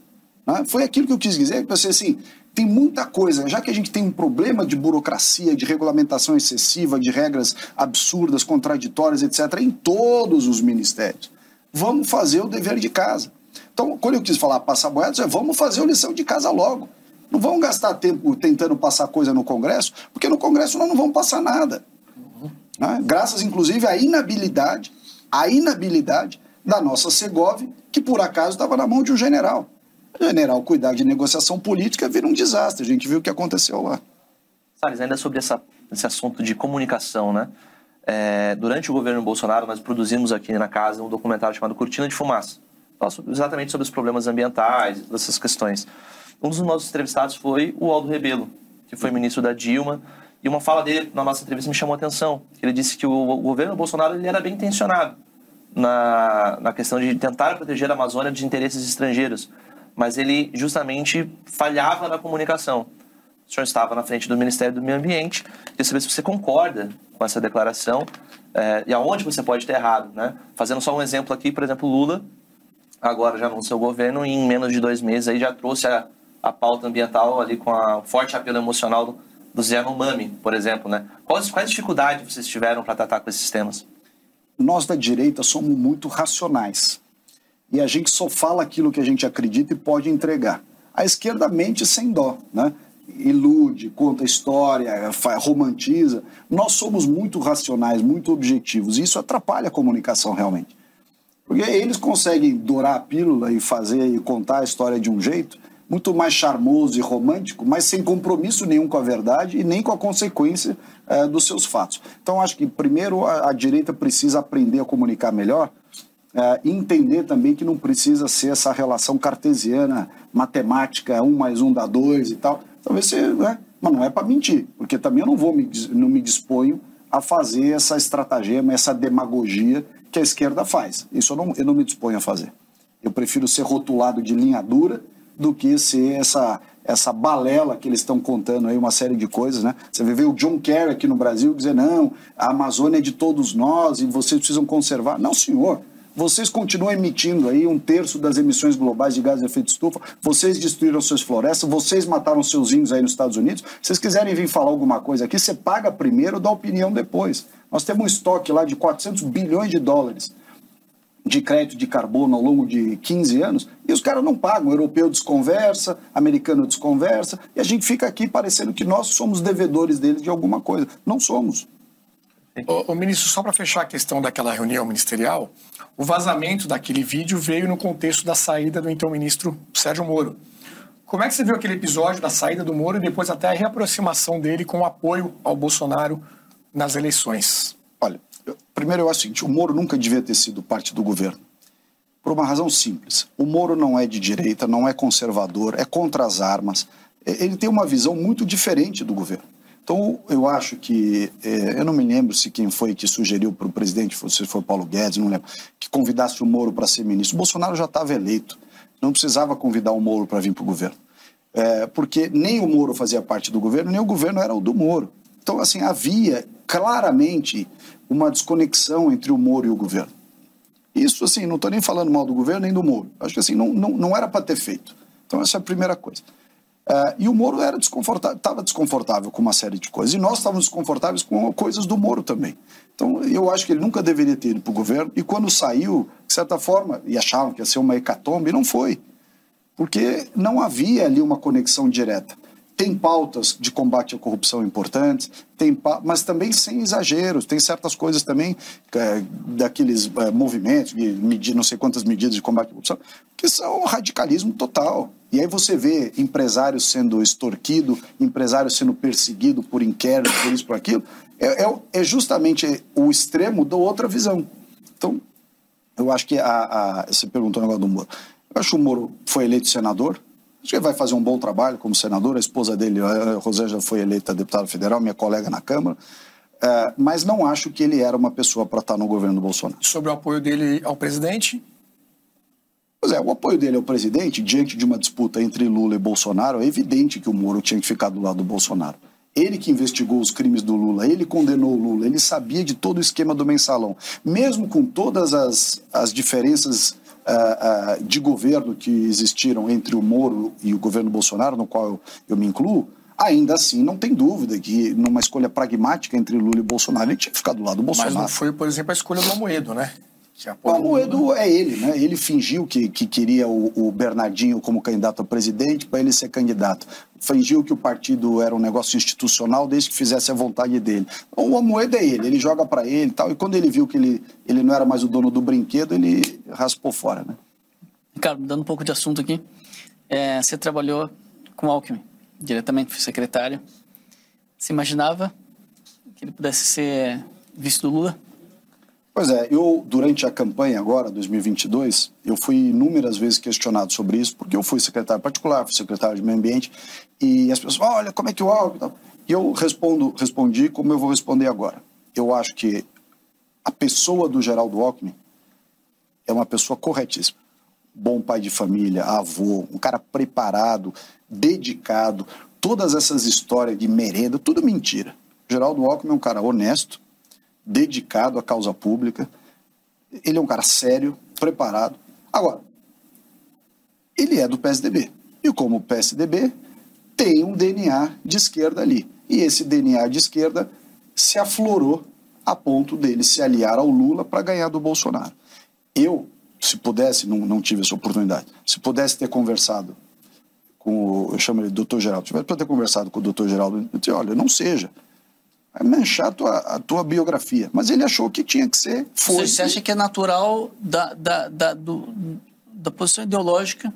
Né? Foi aquilo que eu quis dizer, que você assim, tem muita coisa, já que a gente tem um problema de burocracia, de regulamentação excessiva, de regras absurdas, contraditórias, etc., em todos os ministérios. Vamos fazer o dever de casa. Então, quando eu quis falar passar boiadas, é vamos fazer a lição de casa logo. Não vamos gastar tempo tentando passar coisa no Congresso, porque no Congresso nós não vamos passar nada. Né? Graças, inclusive, à inabilidade, à inabilidade da nossa Segov, que por acaso estava na mão de um general general cuidar de negociação política vira um desastre. A gente viu o que aconteceu lá. Salles, ainda sobre essa, esse assunto de comunicação, né? É, durante o governo Bolsonaro, nós produzimos aqui na casa um documentário chamado Cortina de Fumaça. Exatamente sobre os problemas ambientais, todas essas questões. Um dos nossos entrevistados foi o Aldo Rebelo, que foi ministro da Dilma, e uma fala dele na nossa entrevista me chamou a atenção. Ele disse que o governo Bolsonaro ele era bem intencionado na, na questão de tentar proteger a Amazônia de interesses estrangeiros, mas ele justamente falhava na comunicação. O senhor estava na frente do Ministério do Meio Ambiente, queria saber se você concorda com essa declaração é, e aonde você pode ter errado. Né? Fazendo só um exemplo aqui, por exemplo, Lula, agora já no seu governo, em menos de dois meses aí já trouxe a, a pauta ambiental ali com a forte apelo emocional do, do Zé Yanomami, por exemplo. Né? Quais, quais dificuldades vocês tiveram para tratar com esses temas? Nós da direita somos muito racionais e a gente só fala aquilo que a gente acredita e pode entregar. A esquerda mente sem dó, né? ilude, conta história, romantiza. Nós somos muito racionais, muito objetivos, e isso atrapalha a comunicação realmente. Porque eles conseguem dourar a pílula e fazer e contar a história de um jeito muito mais charmoso e romântico, mas sem compromisso nenhum com a verdade e nem com a consequência é, dos seus fatos. Então, acho que primeiro a, a direita precisa aprender a comunicar melhor é, entender também que não precisa ser essa relação cartesiana, matemática, um mais um dá dois e tal. Talvez você, né? mas não é para mentir, porque também eu não vou me, não me disponho a fazer essa estratagema, essa demagogia que a esquerda faz. Isso eu não, eu não me disponho a fazer. Eu prefiro ser rotulado de linha dura do que ser essa, essa balela que eles estão contando aí, uma série de coisas, né? Você vê o John Kerry aqui no Brasil dizer, não, a Amazônia é de todos nós e vocês precisam conservar. Não, senhor, vocês continuam emitindo aí um terço das emissões globais de gás de efeito estufa, vocês destruíram suas florestas, vocês mataram seus índios aí nos Estados Unidos. Se vocês quiserem vir falar alguma coisa aqui, você paga primeiro, dá opinião depois. Nós temos um estoque lá de 400 bilhões de dólares de crédito de carbono ao longo de 15 anos, e os caras não pagam. O europeu desconversa, americano desconversa, e a gente fica aqui parecendo que nós somos devedores deles de alguma coisa. Não somos. O, o ministro, só para fechar a questão daquela reunião ministerial, o vazamento daquele vídeo veio no contexto da saída do então ministro Sérgio Moro. Como é que você viu aquele episódio da saída do Moro e depois até a reaproximação dele com o apoio ao Bolsonaro nas eleições? Olha, eu, primeiro eu acho o seguinte, o Moro nunca devia ter sido parte do governo. Por uma razão simples. O Moro não é de direita, não é conservador, é contra as armas. Ele tem uma visão muito diferente do governo. Então, eu acho que, é, eu não me lembro se quem foi que sugeriu para o presidente, se foi Paulo Guedes, não lembro, que convidasse o Moro para ser ministro. O Bolsonaro já estava eleito, não precisava convidar o Moro para vir para o governo. É, porque nem o Moro fazia parte do governo, nem o governo era o do Moro. Então, assim, havia claramente uma desconexão entre o Moro e o governo. Isso, assim, não estou nem falando mal do governo nem do Moro. Acho que, assim, não, não, não era para ter feito. Então, essa é a primeira coisa. Uh, e o Moro era desconfortável, estava desconfortável com uma série de coisas. E nós estávamos desconfortáveis com coisas do Moro também. Então, eu acho que ele nunca deveria ter ido para o governo. E quando saiu, de certa forma, e achavam que ia ser uma hecatombe, não foi. porque não havia ali uma conexão direta. Tem pautas de combate à corrupção importantes, tem mas também sem exageros. Tem certas coisas também é, daqueles é, movimentos, medir, não sei quantas medidas de combate à corrupção, que são radicalismo total. E aí você vê empresários sendo extorquido, empresários sendo perseguido por inquérito, por isso, por aquilo. É, é, é justamente o extremo da outra visão. Então, eu acho que a, a, você perguntou o negócio do Moro. Eu acho que o Moro foi eleito senador, Acho que ele vai fazer um bom trabalho como senador. A esposa dele, a Rosângela, foi eleita deputada federal, minha colega na Câmara. É, mas não acho que ele era uma pessoa para estar no governo do Bolsonaro. Sobre o apoio dele ao presidente? Pois é, o apoio dele ao presidente, diante de uma disputa entre Lula e Bolsonaro, é evidente que o Moro tinha que ficar do lado do Bolsonaro. Ele que investigou os crimes do Lula, ele condenou o Lula, ele sabia de todo o esquema do mensalão. Mesmo com todas as, as diferenças uh, uh, de governo que existiram entre o Moro e o governo Bolsonaro, no qual eu, eu me incluo, ainda assim não tem dúvida que numa escolha pragmática entre Lula e Bolsonaro ele tinha que ficar do lado do Bolsonaro. Mas não foi, por exemplo, a escolha do Amoedo, né? O Amoedo é ele, né? Ele fingiu que, que queria o, o Bernardinho como candidato a presidente para ele ser candidato. Fingiu que o partido era um negócio institucional desde que fizesse a vontade dele. Então, o Amoedo é ele, ele joga para ele e tal. E quando ele viu que ele, ele não era mais o dono do brinquedo, ele raspou fora, né? Ricardo, dando um pouco de assunto aqui. É, você trabalhou com Alckmin, diretamente, foi secretário. Você imaginava que ele pudesse ser vice do Lula? Pois é, eu, durante a campanha agora, 2022, eu fui inúmeras vezes questionado sobre isso, porque eu fui secretário particular, fui secretário de meio ambiente, e as pessoas, olha, como é que o Alckmin... E eu respondo, respondi como eu vou responder agora. Eu acho que a pessoa do Geraldo Alckmin é uma pessoa corretíssima. Bom pai de família, avô, um cara preparado, dedicado, todas essas histórias de merenda, tudo mentira. Geraldo Alckmin é um cara honesto, dedicado à causa pública. Ele é um cara sério, preparado. Agora, ele é do PSDB. E como o PSDB tem um DNA de esquerda ali. E esse DNA de esquerda se aflorou a ponto dele se aliar ao Lula para ganhar do Bolsonaro. Eu, se pudesse, não, não tive essa oportunidade, se pudesse ter conversado com o, eu chamo ele doutor Geraldo, se tivesse ter conversado com o doutor Geraldo, eu disse, olha, não seja, é manchar a tua, a tua biografia. Mas ele achou que tinha que ser. Foi. Você acha que é natural da, da, da, do, da posição ideológica?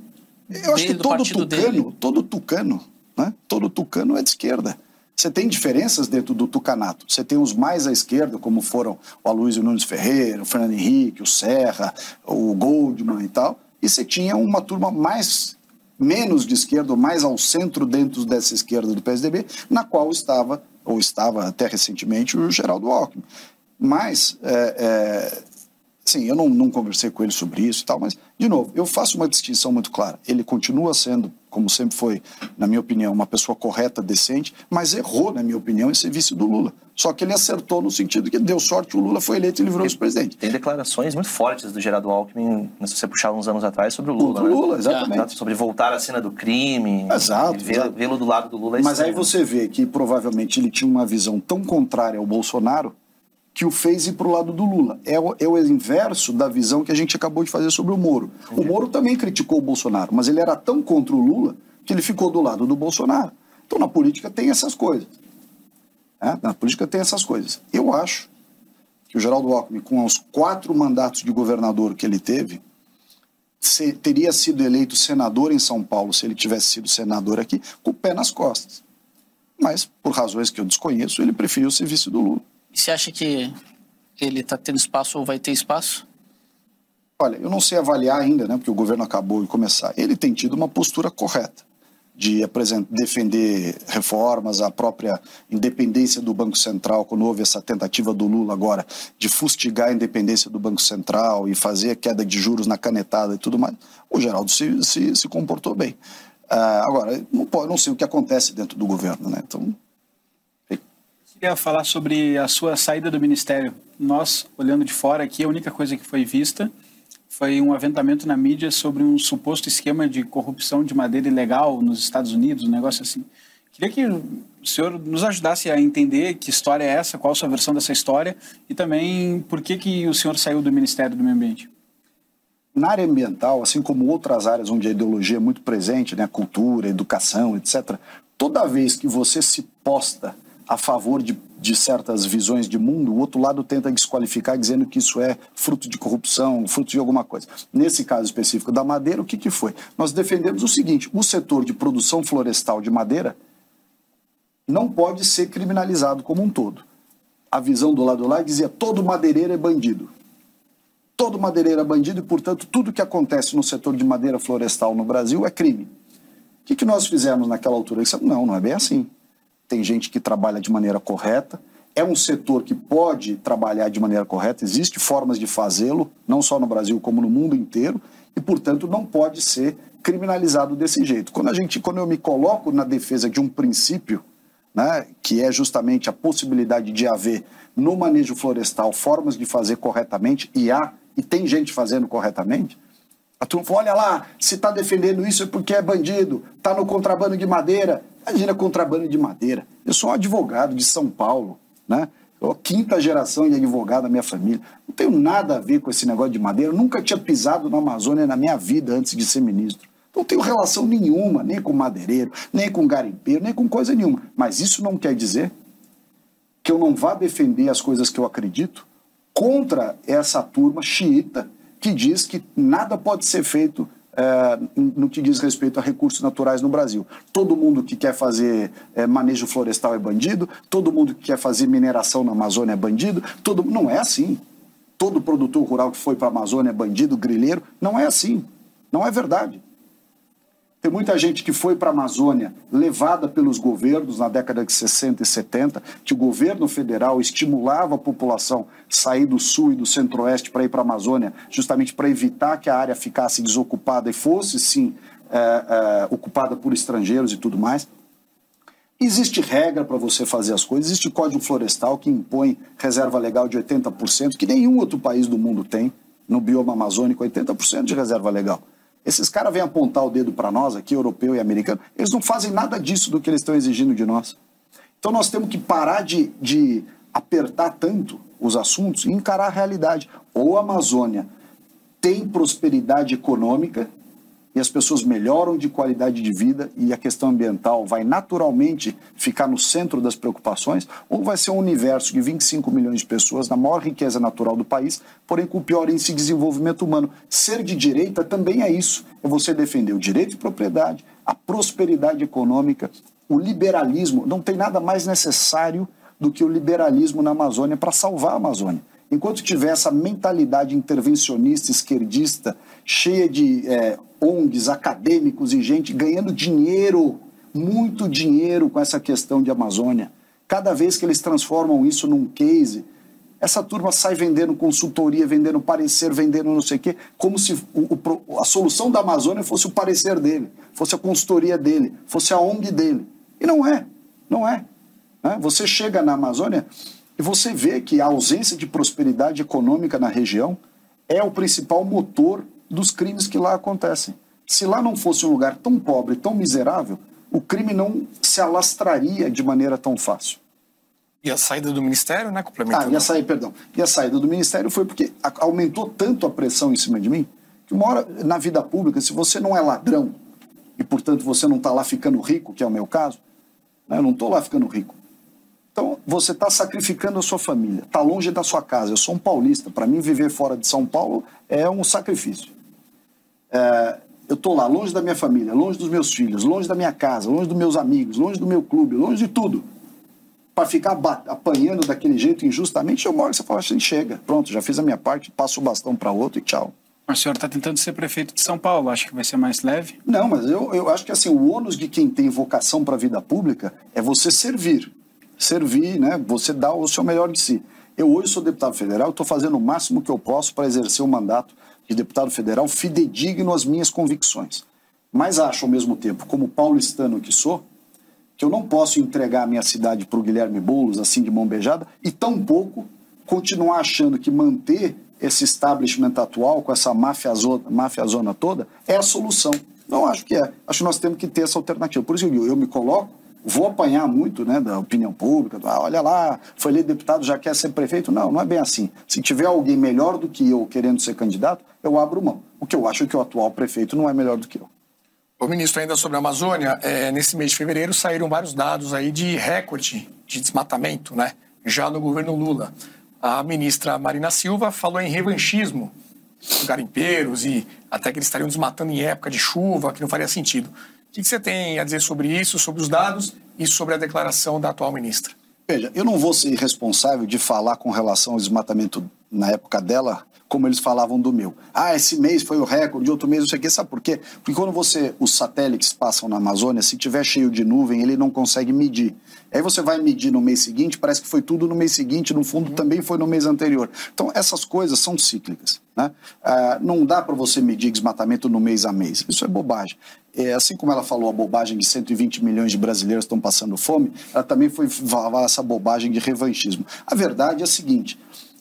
Eu acho dele, que todo tucano, dele? todo tucano, né? todo tucano é de esquerda. Você tem diferenças dentro do tucanato. Você tem os mais à esquerda, como foram o Aloysio Nunes Ferreira, o Fernando Henrique, o Serra, o Goldman e tal. E você tinha uma turma mais menos de esquerda, mais ao centro dentro dessa esquerda do PSDB, na qual estava ou estava até recentemente, o Geraldo Alckmin. Mas, é, é, sim, eu não, não conversei com ele sobre isso e tal, mas, de novo, eu faço uma distinção muito clara. Ele continua sendo, como sempre foi, na minha opinião, uma pessoa correta, decente, mas errou, na minha opinião, em ser vice do Lula. Só que ele acertou no sentido que deu sorte, o Lula foi eleito e livrou o presidente. Tem declarações muito fortes do Geraldo Alckmin, se você puxar uns anos atrás, sobre o Lula. O né? Lula, exatamente. Sobre voltar à cena do crime. Exato. Vê-lo do lado do Lula. É Mas aí você vê que provavelmente ele tinha uma visão tão contrária ao Bolsonaro que o fez ir para o lado do Lula. É o, é o, inverso da visão que a gente acabou de fazer sobre o Moro. Entendi. O Moro também criticou o Bolsonaro, mas ele era tão contra o Lula que ele ficou do lado do Bolsonaro. Então na política tem essas coisas. É, na política tem essas coisas. Eu acho que o Geraldo Alckmin, com os quatro mandatos de governador que ele teve, se, teria sido eleito senador em São Paulo se ele tivesse sido senador aqui, com o pé nas costas. Mas, por razões que eu desconheço, ele preferiu ser vice do Lula. Você acha que ele está tendo espaço ou vai ter espaço? Olha, eu não sei avaliar ainda, né, porque o governo acabou de começar. Ele tem tido uma postura correta de defender reformas, a própria independência do Banco Central, quando houve essa tentativa do Lula agora de fustigar a independência do Banco Central e fazer a queda de juros na canetada e tudo mais, o Geraldo se, se, se comportou bem. Uh, agora, não, pode, não sei o que acontece dentro do governo, né? Então. Queria falar sobre a sua saída do ministério. Nós, olhando de fora aqui, a única coisa que foi vista foi um aventamento na mídia sobre um suposto esquema de corrupção de madeira ilegal nos Estados Unidos, um negócio assim. Queria que o senhor nos ajudasse a entender que história é essa, qual a sua versão dessa história e também por que, que o senhor saiu do Ministério do Meio Ambiente. na área ambiental, assim como outras áreas onde a ideologia é muito presente, né, cultura, educação, etc., toda vez que você se posta a favor de, de certas visões de mundo, o outro lado tenta desqualificar dizendo que isso é fruto de corrupção, fruto de alguma coisa. Nesse caso específico da madeira, o que, que foi? Nós defendemos o seguinte: o setor de produção florestal de madeira não pode ser criminalizado como um todo. A visão do lado lá dizia todo madeireiro é bandido. Todo madeireiro é bandido e, portanto, tudo que acontece no setor de madeira florestal no Brasil é crime. O que, que nós fizemos naquela altura? Não, não é bem assim tem gente que trabalha de maneira correta. É um setor que pode trabalhar de maneira correta, existem formas de fazê-lo, não só no Brasil, como no mundo inteiro, e, portanto, não pode ser criminalizado desse jeito. Quando, a gente, quando eu me coloco na defesa de um princípio, né, que é justamente a possibilidade de haver no manejo florestal formas de fazer corretamente, e há, e tem gente fazendo corretamente, a turma fala, olha lá, se está defendendo isso é porque é bandido, está no contrabando de madeira. Imagina contrabando de madeira. Eu sou um advogado de São Paulo, né? Eu, quinta geração de advogado da minha família. Não tenho nada a ver com esse negócio de madeira. Eu nunca tinha pisado na Amazônia na minha vida antes de ser ministro. Não tenho relação nenhuma, nem com madeireiro, nem com garimpeiro, nem com coisa nenhuma. Mas isso não quer dizer que eu não vá defender as coisas que eu acredito contra essa turma xiita que diz que nada pode ser feito é, no que diz respeito a recursos naturais no Brasil. Todo mundo que quer fazer é, manejo florestal é bandido, todo mundo que quer fazer mineração na Amazônia é bandido, todo não é assim. Todo produtor rural que foi para a Amazônia é bandido, grileiro, não é assim. Não é verdade. Tem muita gente que foi para a Amazônia levada pelos governos na década de 60 e 70, que o governo federal estimulava a população sair do sul e do centro-oeste para ir para a Amazônia, justamente para evitar que a área ficasse desocupada e fosse, sim, é, é, ocupada por estrangeiros e tudo mais. Existe regra para você fazer as coisas, existe código florestal que impõe reserva legal de 80%, que nenhum outro país do mundo tem, no bioma amazônico, 80% de reserva legal. Esses caras vêm apontar o dedo para nós aqui, europeu e americano, eles não fazem nada disso do que eles estão exigindo de nós. Então nós temos que parar de, de apertar tanto os assuntos e encarar a realidade. Ou a Amazônia tem prosperidade econômica e as pessoas melhoram de qualidade de vida e a questão ambiental vai naturalmente ficar no centro das preocupações, ou vai ser um universo de 25 milhões de pessoas na maior riqueza natural do país, porém com o pior índice de desenvolvimento humano. Ser de direita também é isso, é você defender o direito de propriedade, a prosperidade econômica, o liberalismo. Não tem nada mais necessário do que o liberalismo na Amazônia para salvar a Amazônia. Enquanto tiver essa mentalidade intervencionista, esquerdista, cheia de é, ONGs, acadêmicos e gente ganhando dinheiro, muito dinheiro com essa questão de Amazônia, cada vez que eles transformam isso num case, essa turma sai vendendo consultoria, vendendo parecer, vendendo não sei o quê, como se o, o, a solução da Amazônia fosse o parecer dele, fosse a consultoria dele, fosse a ONG dele. E não é, não é. Né? Você chega na Amazônia, e você vê que a ausência de prosperidade econômica na região é o principal motor dos crimes que lá acontecem. Se lá não fosse um lugar tão pobre, tão miserável, o crime não se alastraria de maneira tão fácil. E a saída do ministério, né? Complementando. Ah, e a saída, perdão. E a saída do ministério foi porque aumentou tanto a pressão em cima de mim que uma hora na vida pública, se você não é ladrão e portanto você não está lá ficando rico, que é o meu caso, né, eu não estou lá ficando rico. Então, você está sacrificando a sua família, está longe da sua casa. Eu sou um paulista, para mim, viver fora de São Paulo é um sacrifício. É, eu estou lá, longe da minha família, longe dos meus filhos, longe da minha casa, longe dos meus amigos, longe do meu clube, longe de tudo. Para ficar apanhando daquele jeito injustamente, eu moro e você fala assim: chega, pronto, já fiz a minha parte, passo o bastão para outro e tchau. Mas o senhor está tentando ser prefeito de São Paulo, acha que vai ser mais leve? Não, mas eu, eu acho que assim, o ônus de quem tem vocação para a vida pública é você servir servir, né? Você dá o seu melhor de si. Eu hoje sou deputado federal, estou fazendo o máximo que eu posso para exercer o mandato de deputado federal fidedigno às minhas convicções. Mas acho ao mesmo tempo, como paulistano que sou, que eu não posso entregar a minha cidade para o Guilherme Boulos assim de mão beijada e tampouco continuar achando que manter esse establishment atual com essa máfia zona, máfia zona toda é a solução. Não acho que é. Acho que nós temos que ter essa alternativa. Por isso eu, eu me coloco vou apanhar muito né, da opinião pública, ah, olha lá, foi eleito deputado, já quer ser prefeito. Não, não é bem assim. Se tiver alguém melhor do que eu querendo ser candidato, eu abro mão. O que eu acho que o atual prefeito não é melhor do que eu. O ministro, ainda sobre a Amazônia, é, nesse mês de fevereiro saíram vários dados aí de recorde de desmatamento, né? Já no governo Lula. A ministra Marina Silva falou em revanchismo garimpeiros e até que eles estariam desmatando em época de chuva, que não faria sentido. O que você tem a dizer sobre isso, sobre os dados e sobre a declaração da atual ministra? Veja, eu não vou ser responsável de falar com relação ao desmatamento na época dela, como eles falavam do meu. Ah, esse mês foi o recorde, outro mês não sei o quê. Sabe por quê? Porque quando você, os satélites passam na Amazônia, se tiver cheio de nuvem, ele não consegue medir. Aí você vai medir no mês seguinte, parece que foi tudo no mês seguinte, no fundo também foi no mês anterior. Então, essas coisas são cíclicas. Né? Ah, não dá para você medir desmatamento no mês a mês. Isso é bobagem. É, assim como ela falou a bobagem de 120 milhões de brasileiros estão passando fome, ela também foi falar essa bobagem de revanchismo. A verdade é a seguinte: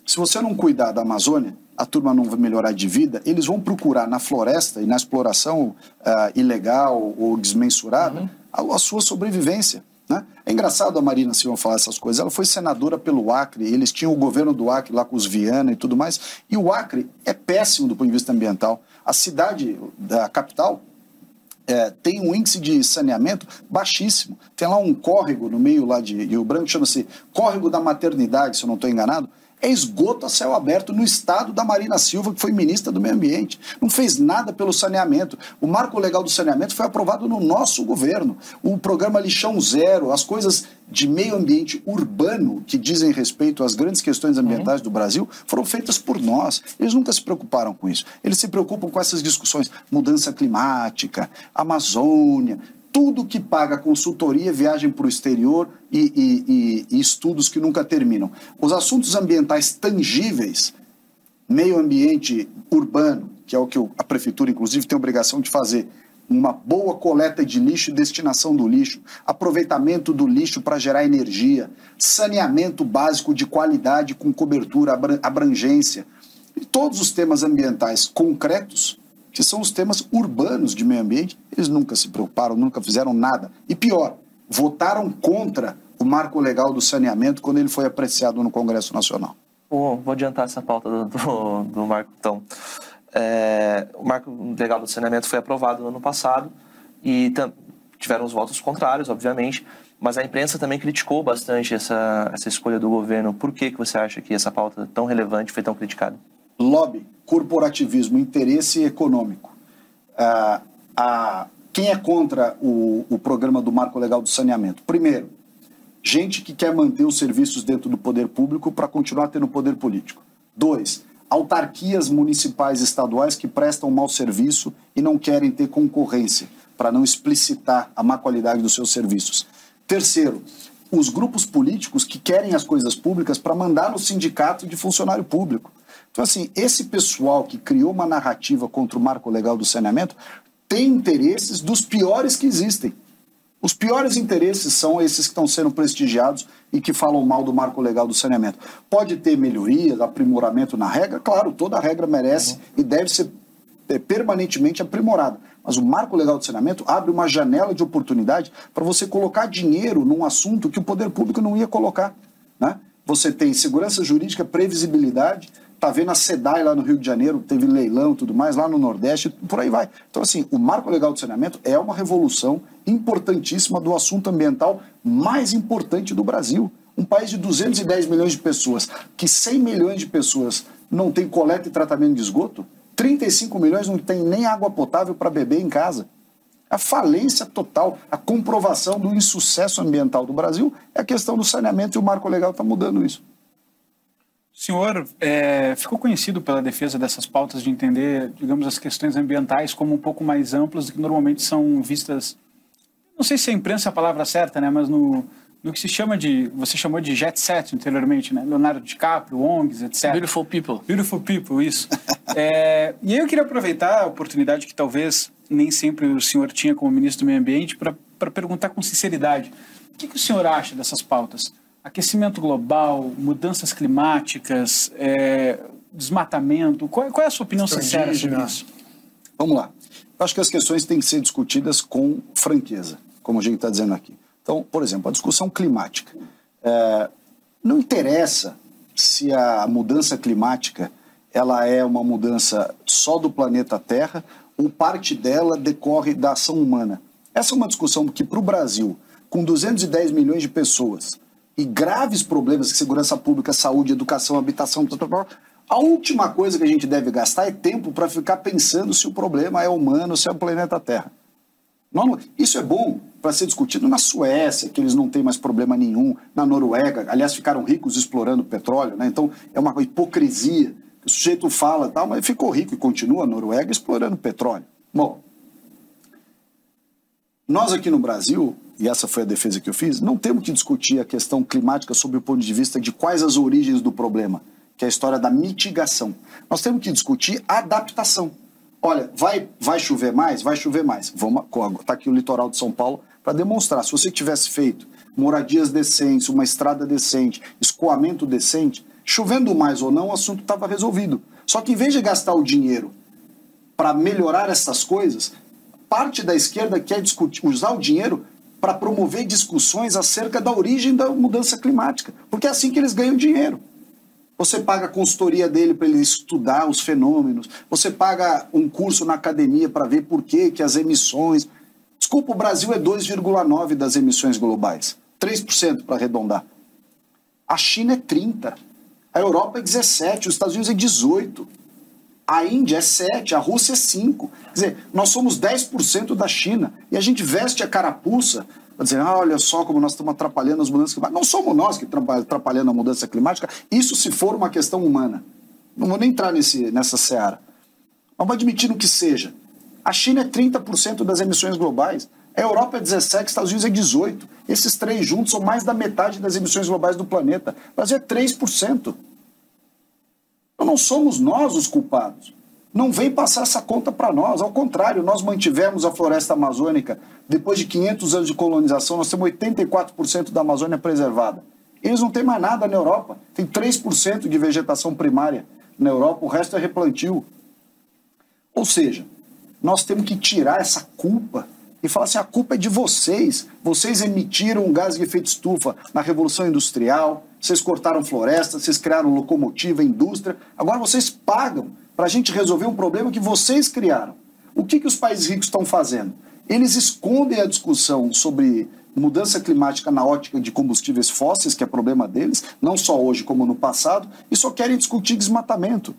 se você não cuidar da Amazônia, a turma não vai melhorar de vida, eles vão procurar na floresta e na exploração uh, ilegal ou desmensurada uhum. a, a, sua sobrevivência. Né? É engraçado a Marina Silva falar essas coisas. Ela foi senadora pelo Acre, eles tinham o governo do Acre lá com os Viana e tudo mais, e o Acre é péssimo do ponto de vista ambiental. A cidade da capital é, tem um índice de saneamento baixíssimo. Tem lá um córrego no meio lá de Rio Branco, chama-se Córrego da Maternidade, se eu não estou enganado, é esgoto a céu aberto no estado da Marina Silva, que foi ministra do Meio Ambiente. Não fez nada pelo saneamento. O marco legal do saneamento foi aprovado no nosso governo. O programa Lixão Zero, as coisas de meio ambiente urbano que dizem respeito às grandes questões ambientais uhum. do Brasil foram feitas por nós. Eles nunca se preocuparam com isso. Eles se preocupam com essas discussões: mudança climática, Amazônia, tudo que paga consultoria, viagem para o exterior e, e, e, e, estudos que nunca terminam. Os assuntos ambientais tangíveis, meio ambiente urbano, que é o que a prefeitura, inclusive, tem obrigação de fazer, uma boa coleta de lixo e destinação do lixo, aproveitamento do lixo para gerar energia, saneamento básico de qualidade com cobertura, abrangência. E todos os temas ambientais concretos que são os temas urbanos de meio ambiente, eles nunca se preocuparam, nunca fizeram nada. E pior, votaram contra o marco legal do saneamento quando ele foi apreciado no Congresso Nacional. Oh, vou adiantar essa pauta do, do, do marco, então. É, o marco legal do saneamento foi aprovado no ano passado e tiveram os votos contrários, obviamente, mas a imprensa também criticou bastante essa, essa escolha do governo. Por que, que você acha que essa pauta tão relevante foi tão criticada? Lobby, corporativismo, interesse econômico. Ah, a, quem é contra o, o programa do Marco Legal do Saneamento? Primeiro, gente que quer manter os serviços dentro do poder público para continuar tendo poder político. Dois, autarquias municipais e estaduais que prestam mau serviço e não querem ter concorrência para não explicitar a má qualidade dos seus serviços. Terceiro, os grupos políticos que querem as coisas públicas para mandar no sindicato de funcionário público. Então, assim, esse pessoal que criou uma narrativa contra o marco legal do saneamento tem interesses dos piores que existem. Os piores interesses são esses que estão sendo prestigiados e que falam mal do marco legal do saneamento. Pode ter melhorias, aprimoramento na regra, claro, toda regra merece uhum. e deve ser é, permanentemente aprimorada. Mas o marco legal do saneamento abre uma janela de oportunidade para você colocar dinheiro num assunto que o poder público não ia colocar. Né? Você tem segurança jurídica, previsibilidade, Tá vendo a SEDAI lá no Rio de Janeiro, teve leilão e tudo mais, lá no Nordeste, por aí vai. Então, assim, o Marco Legal de Saneamento é uma revolução importantíssima do assunto ambiental mais importante do Brasil. Um país de 210 milhões de pessoas, que 100 milhões de pessoas não tem coleta e tratamento de esgoto, 35 milhões não tem nem água potável para beber em casa. A falência total, a comprovação do insucesso ambiental do Brasil é a questão do saneamento e o marco legal está mudando isso. O senhor é, ficou conhecido pela defesa dessas pautas de entender, digamos, as questões ambientais como um pouco mais amplas do que normalmente são vistas. Não sei se a imprensa é a palavra certa, né? Mas no, no que se chama de, você chamou de jet set anteriormente, né? Leonardo DiCaprio, ONGs, etc. Beautiful people. Beautiful people, isso. é, e aí eu queria aproveitar a oportunidade que talvez nem sempre o senhor tinha como ministro do Meio Ambiente para perguntar com sinceridade. O que, que o senhor acha dessas pautas? Aquecimento global, mudanças climáticas, é, desmatamento. Qual, qual, é a sua opinião sincera sobre isso? Vamos lá. Eu acho que as questões têm que ser discutidas com franqueza, como a gente está dizendo aqui. Então, por exemplo, a discussão climática. É, não interessa se a mudança climática ela é uma mudança só do planeta Terra ou parte dela decorre da ação humana. Essa é uma discussão que, para o Brasil, com 210 milhões de pessoas e graves problemas de segurança pública, saúde, educação, habitação, a última coisa que a gente deve gastar é tempo para ficar pensando se o problema é humano, se é o planeta Terra. Não, isso é bom para ser discutido na Suécia, que eles não têm mais problema nenhum, na Noruega, aliás, ficaram ricos explorando petróleo, né? então é uma hipocrisia. O sujeito fala tal, mas ficou rico e continua na Noruega explorando petróleo. Bom, nós aqui no Brasil, e essa foi a defesa que eu fiz, não temos que discutir a questão climática sob o ponto de vista de quais as origens do problema, que é a história da mitigação. Nós temos que discutir adaptação. Olha, vai, vai chover mais? Vai chover mais. Vamos, tá aqui o litoral de São Paulo para demonstrar. Se você tivesse feito moradias decentes, uma estrada decente, escoamento decente, chovendo mais ou não, o assunto estava resolvido. Só que em vez de gastar o dinheiro para melhorar essas coisas, parte da esquerda quer discutir, usar o dinheiro para promover discussões acerca da origem da mudança climática, porque é assim que eles ganham dinheiro. Você paga a consultoria dele para ele estudar os fenômenos, você paga um curso na academia para ver por que, que as emissões. Desculpa, o Brasil é 2,9% das emissões globais, 3% para arredondar. A China é 30%, a Europa é 17%, os Estados Unidos é 18%. A Índia é 7, a Rússia é 5. Quer dizer, nós somos 10% da China e a gente veste a carapuça para dizer, ah, olha só como nós estamos atrapalhando as mudanças climáticas. Não somos nós que estamos atrapalhando a mudança climática, isso se for uma questão humana. Não vou nem entrar nesse, nessa seara. Vamos admitir o que seja. A China é 30% das emissões globais, a Europa é 17%, os Estados Unidos é 18%. Esses três juntos são mais da metade das emissões globais do planeta. O Brasil é 3%. Então não somos nós os culpados. Não vem passar essa conta para nós. Ao contrário, nós mantivemos a floresta amazônica. Depois de 500 anos de colonização, nós temos 84% da Amazônia preservada. Eles não têm mais nada na Europa. Tem 3% de vegetação primária na Europa, o resto é replantio. Ou seja, nós temos que tirar essa culpa e falar assim: a culpa é de vocês. Vocês emitiram gás de efeito estufa na Revolução Industrial, vocês cortaram florestas, vocês criaram locomotiva, indústria. Agora vocês pagam para a gente resolver um problema que vocês criaram. O que, que os países ricos estão fazendo? Eles escondem a discussão sobre mudança climática na ótica de combustíveis fósseis, que é problema deles, não só hoje como no passado, e só querem discutir desmatamento.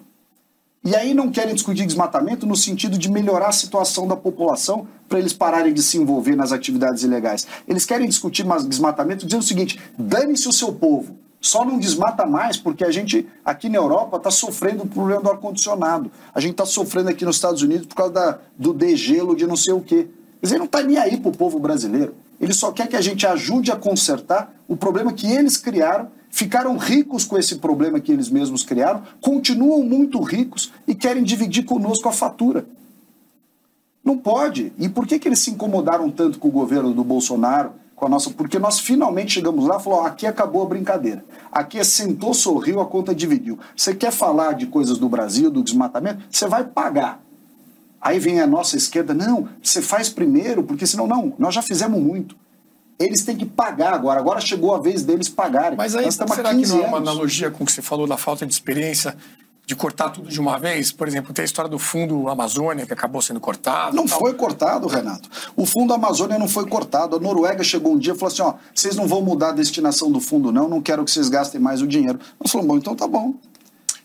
E aí não querem discutir desmatamento no sentido de melhorar a situação da população para eles pararem de se envolver nas atividades ilegais. Eles querem discutir desmatamento dizendo o seguinte: dane-se o seu povo. Só não desmata mais porque a gente, aqui na Europa, está sofrendo o problema do ar-condicionado. A gente está sofrendo aqui nos Estados Unidos por causa da, do degelo de não sei o quê. Quer dizer, não está nem aí para o povo brasileiro. Ele só quer que a gente ajude a consertar o problema que eles criaram, ficaram ricos com esse problema que eles mesmos criaram, continuam muito ricos e querem dividir conosco a fatura. Não pode. E por que, que eles se incomodaram tanto com o governo do Bolsonaro, com a nossa, porque nós finalmente chegamos lá e falou: aqui acabou a brincadeira. Aqui é sentou, sorriu, a conta dividiu. Você quer falar de coisas do Brasil, do desmatamento? Você vai pagar. Aí vem a nossa esquerda: não, você faz primeiro, porque senão, não, nós já fizemos muito. Eles têm que pagar agora. Agora chegou a vez deles pagarem. Mas aí, será que não é uma analogia com o que você falou da falta de experiência? de cortar tudo de uma vez? Por exemplo, tem a história do Fundo Amazônia, que acabou sendo cortado. Não tal. foi cortado, Renato. O Fundo Amazônia não foi cortado. A Noruega chegou um dia e falou assim: ó, vocês não vão mudar a destinação do fundo, não, não quero que vocês gastem mais o dinheiro. Nós falamos, bom, então tá bom.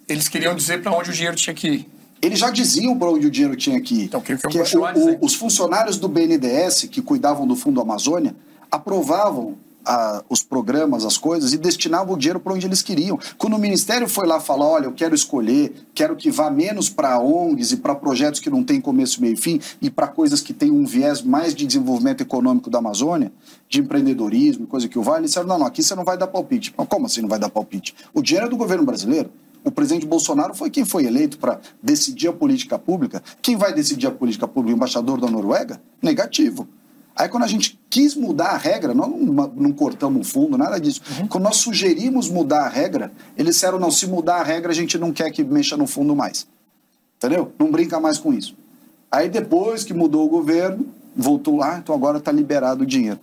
Eles queriam dizer para onde o dinheiro tinha que ir. Eles já diziam para onde o dinheiro tinha que ir. Então, que, que, que o, o, os funcionários do BNDES, que cuidavam do Fundo Amazônia, aprovavam a, os programas, as coisas, e destinavam o dinheiro para onde eles queriam. Quando o Ministério foi lá falar, olha, eu quero escolher, quero que vá menos para ONGs e para projetos que não têm começo, meio e fim, e para coisas que têm um viés mais de desenvolvimento econômico da Amazônia, de empreendedorismo, coisa que o vale, eles disseram, não, não, aqui você não vai dar palpite. Mas como assim não vai dar palpite? O dinheiro é do governo brasileiro. O presidente Bolsonaro foi quem foi eleito para decidir a política pública. Quem vai decidir a política pública? O embaixador da Noruega? Negativo. Aí quando a gente quis mudar a regra, nós não, não cortamos o fundo, nada disso. Uhum. Quando nós sugerimos mudar a regra, eles disseram, não, se mudar a regra, a gente não quer que mexa no fundo mais. Entendeu? Não brinca mais com isso. Aí depois que mudou o governo, voltou lá, então agora está liberado o dinheiro.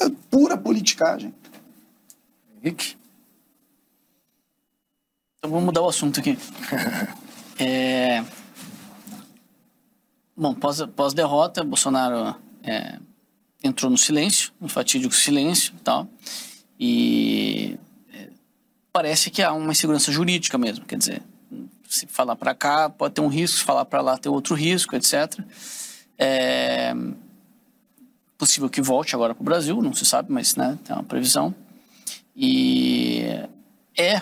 É pura politicagem. Henrique? Então vamos mudar o assunto aqui. É... Bom, pós-derrota, pós Bolsonaro é, entrou no silêncio, no fatídico silêncio e tal. E é, parece que há uma insegurança jurídica mesmo. Quer dizer, se falar para cá pode ter um risco, se falar para lá tem outro risco, etc. É possível que volte agora para o Brasil, não se sabe, mas né, tem uma previsão. E é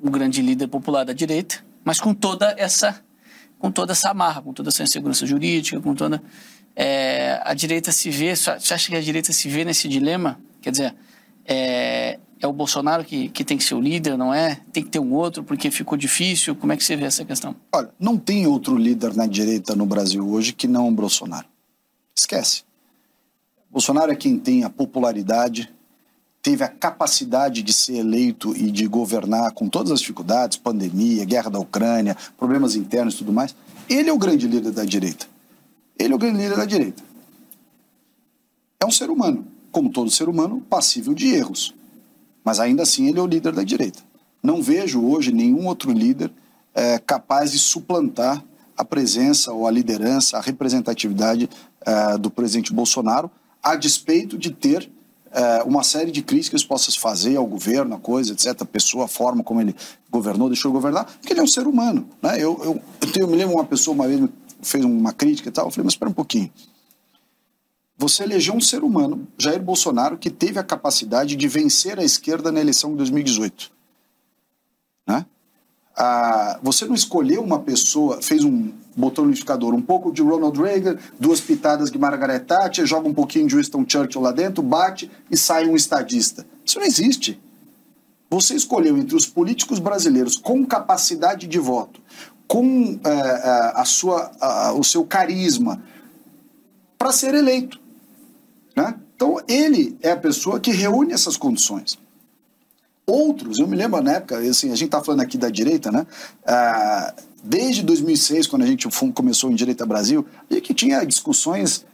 o grande líder popular da direita, mas com toda essa com toda essa amarra, com toda essa insegurança jurídica, com toda é, a direita se vê, você acha que a direita se vê nesse dilema? Quer dizer, é, é o Bolsonaro que, que tem que ser o líder, não é? Tem que ter um outro porque ficou difícil? Como é que você vê essa questão? Olha, não tem outro líder na direita no Brasil hoje que não o Bolsonaro. Esquece. Bolsonaro é quem tem a popularidade, teve a capacidade de ser eleito e de governar com todas as dificuldades, pandemia, guerra da Ucrânia, problemas internos e tudo mais. Ele é o grande líder da direita. Ele é o grande líder da direita. É um ser humano, como todo ser humano, passível de erros. Mas ainda assim ele é o líder da direita. Não vejo hoje nenhum outro líder é, capaz de suplantar a presença ou a liderança, a representatividade é, do presidente Bolsonaro, a despeito de ter é, uma série de críticas possas fazer ao governo, a coisa, etc., a pessoa, a forma como ele governou, deixou de governar, porque ele é um ser humano. Né? Eu, eu, eu, tenho, eu me lembro uma pessoa uma vez fez uma crítica e tal, eu falei, mas espera um pouquinho. Você elegeu um ser humano, Jair Bolsonaro, que teve a capacidade de vencer a esquerda na eleição de 2018. Né? Ah, você não escolheu uma pessoa, fez um botou no liquidificador um pouco de Ronald Reagan, duas pitadas de Margaret Thatcher, joga um pouquinho de Winston Churchill lá dentro, bate e sai um estadista. Isso não existe. Você escolheu entre os políticos brasileiros com capacidade de voto, com é, é a sua, a, o seu carisma, para ser eleito. Né? Então, ele é a pessoa que reúne essas condições. Outros, eu me lembro na época, assim, a gente está falando aqui da direita, né? Ah, desde 2006, quando a gente começou em Direita Brasil, e que tinha discussões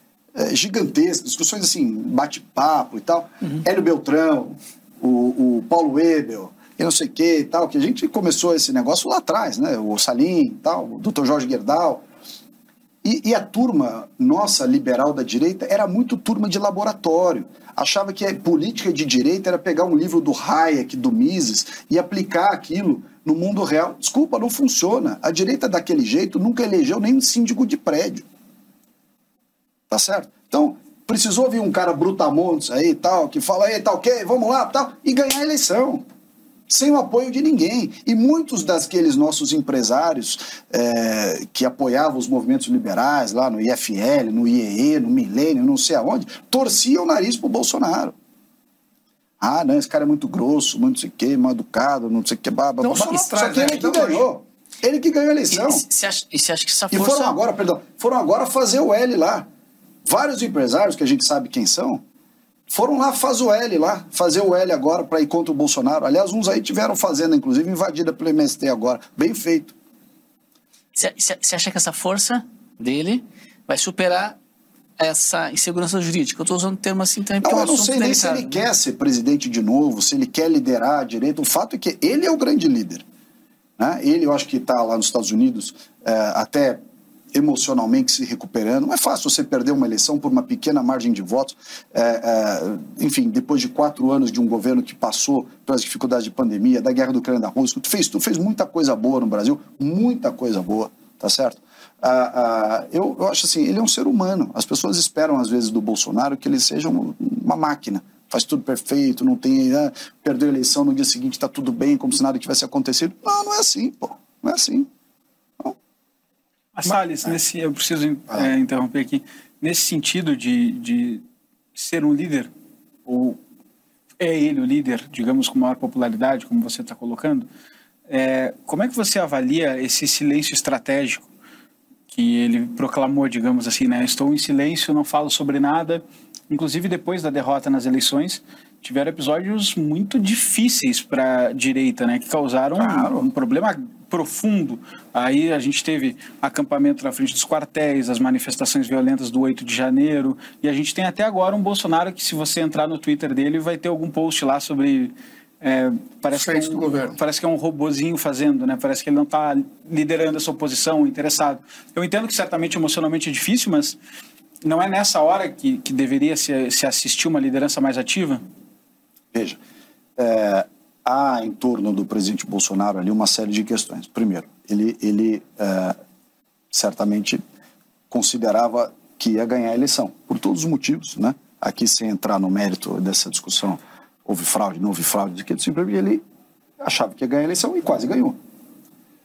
gigantescas, discussões assim, bate-papo e tal. Uhum. Hélio Beltrão, o, o Paulo Webel, e não sei o que e tal, que a gente começou esse negócio lá atrás, né? O Salim e tal, o Dr. Jorge Gerdau. E, e, a turma nossa, liberal da direita, era muito turma de laboratório. Achava que a política de direita era pegar um livro do Hayek, do Mises, e aplicar aquilo no mundo real. Desculpa, não funciona. A direita daquele jeito nunca elegeu nem um síndico de prédio. Tá certo? Então, precisou vir um cara brutamontes aí tal, que fala, aí, tá ok, vamos lá, tal, e ganhar a eleição sem o apoio de ninguém. E muitos daqueles nossos empresários é, que apoiavam os movimentos liberais lá no IFL, no IEE, no Milênio, não sei aonde, torciam o nariz para o Bolsonaro. Ah, não, esse cara é muito grosso, muito não sei o quê, mal educado, não sei o quê, babá. Não, só, só que ele né? que ganhou. Ele que ganhou a eleição. E você acha, acha, que essa força... E foram agora, perdão, foram agora fazer o L lá. Vários empresários, que a gente sabe quem são, foram lá fazer o L lá, fazer o L agora para ir contra o Bolsonaro. Aliás, uns aí tiveram fazendo, inclusive, invadida pelo MST agora. Bem feito. Você acha que essa força dele vai superar essa insegurança jurídica? Eu estou usando o termo assim também não, é eu não sei nem se ele né? quer ser presidente de novo, se ele quer liderar a direita. O fato é que ele é o grande líder. Né? Ele, eu acho que está lá nos Estados Unidos, é, até emocionalmente se recuperando. Não é fácil você perder uma eleição por uma pequena margem de votos. É, é, enfim, depois de quatro anos de um governo que passou pelas dificuldades de pandemia, da guerra do Ucrânia da Rússia, tu fez, tu fez muita coisa boa no Brasil, muita coisa boa, tá certo? Ah, ah, eu, eu acho assim, ele é um ser humano. As pessoas esperam, às vezes, do Bolsonaro que ele seja uma máquina faz tudo perfeito, não tem. Ah, perdeu a eleição, no dia seguinte está tudo bem, como se nada tivesse acontecido. Não, não é assim, pô. Não é assim. A Salles, nesse, eu preciso é, interromper aqui. Nesse sentido de, de ser um líder, ou é ele o líder, digamos, com maior popularidade, como você está colocando, é, como é que você avalia esse silêncio estratégico que ele proclamou, digamos assim, né? Estou em silêncio, não falo sobre nada. Inclusive, depois da derrota nas eleições, tiveram episódios muito difíceis para a direita, né? Que causaram claro. um, um, problema profundo. Aí a gente teve acampamento na frente dos quartéis, as manifestações violentas do 8 de janeiro, e a gente tem até agora um Bolsonaro que, se você entrar no Twitter dele, vai ter algum post lá sobre. É, parece, que é um, parece que é um robozinho fazendo, né? Parece que ele não está liderando essa oposição, interessado. Eu entendo que certamente emocionalmente é difícil, mas não é nessa hora que, que deveria se, se assistir uma liderança mais ativa? Veja, é, há em torno do presidente Bolsonaro ali uma série de questões. Primeiro, ele, ele é, certamente considerava que ia ganhar a eleição, por todos os motivos, né? Aqui, sem entrar no mérito dessa discussão, houve fraude, não houve fraude, de que simplesmente ele achava que ia ganhar a eleição e quase ganhou.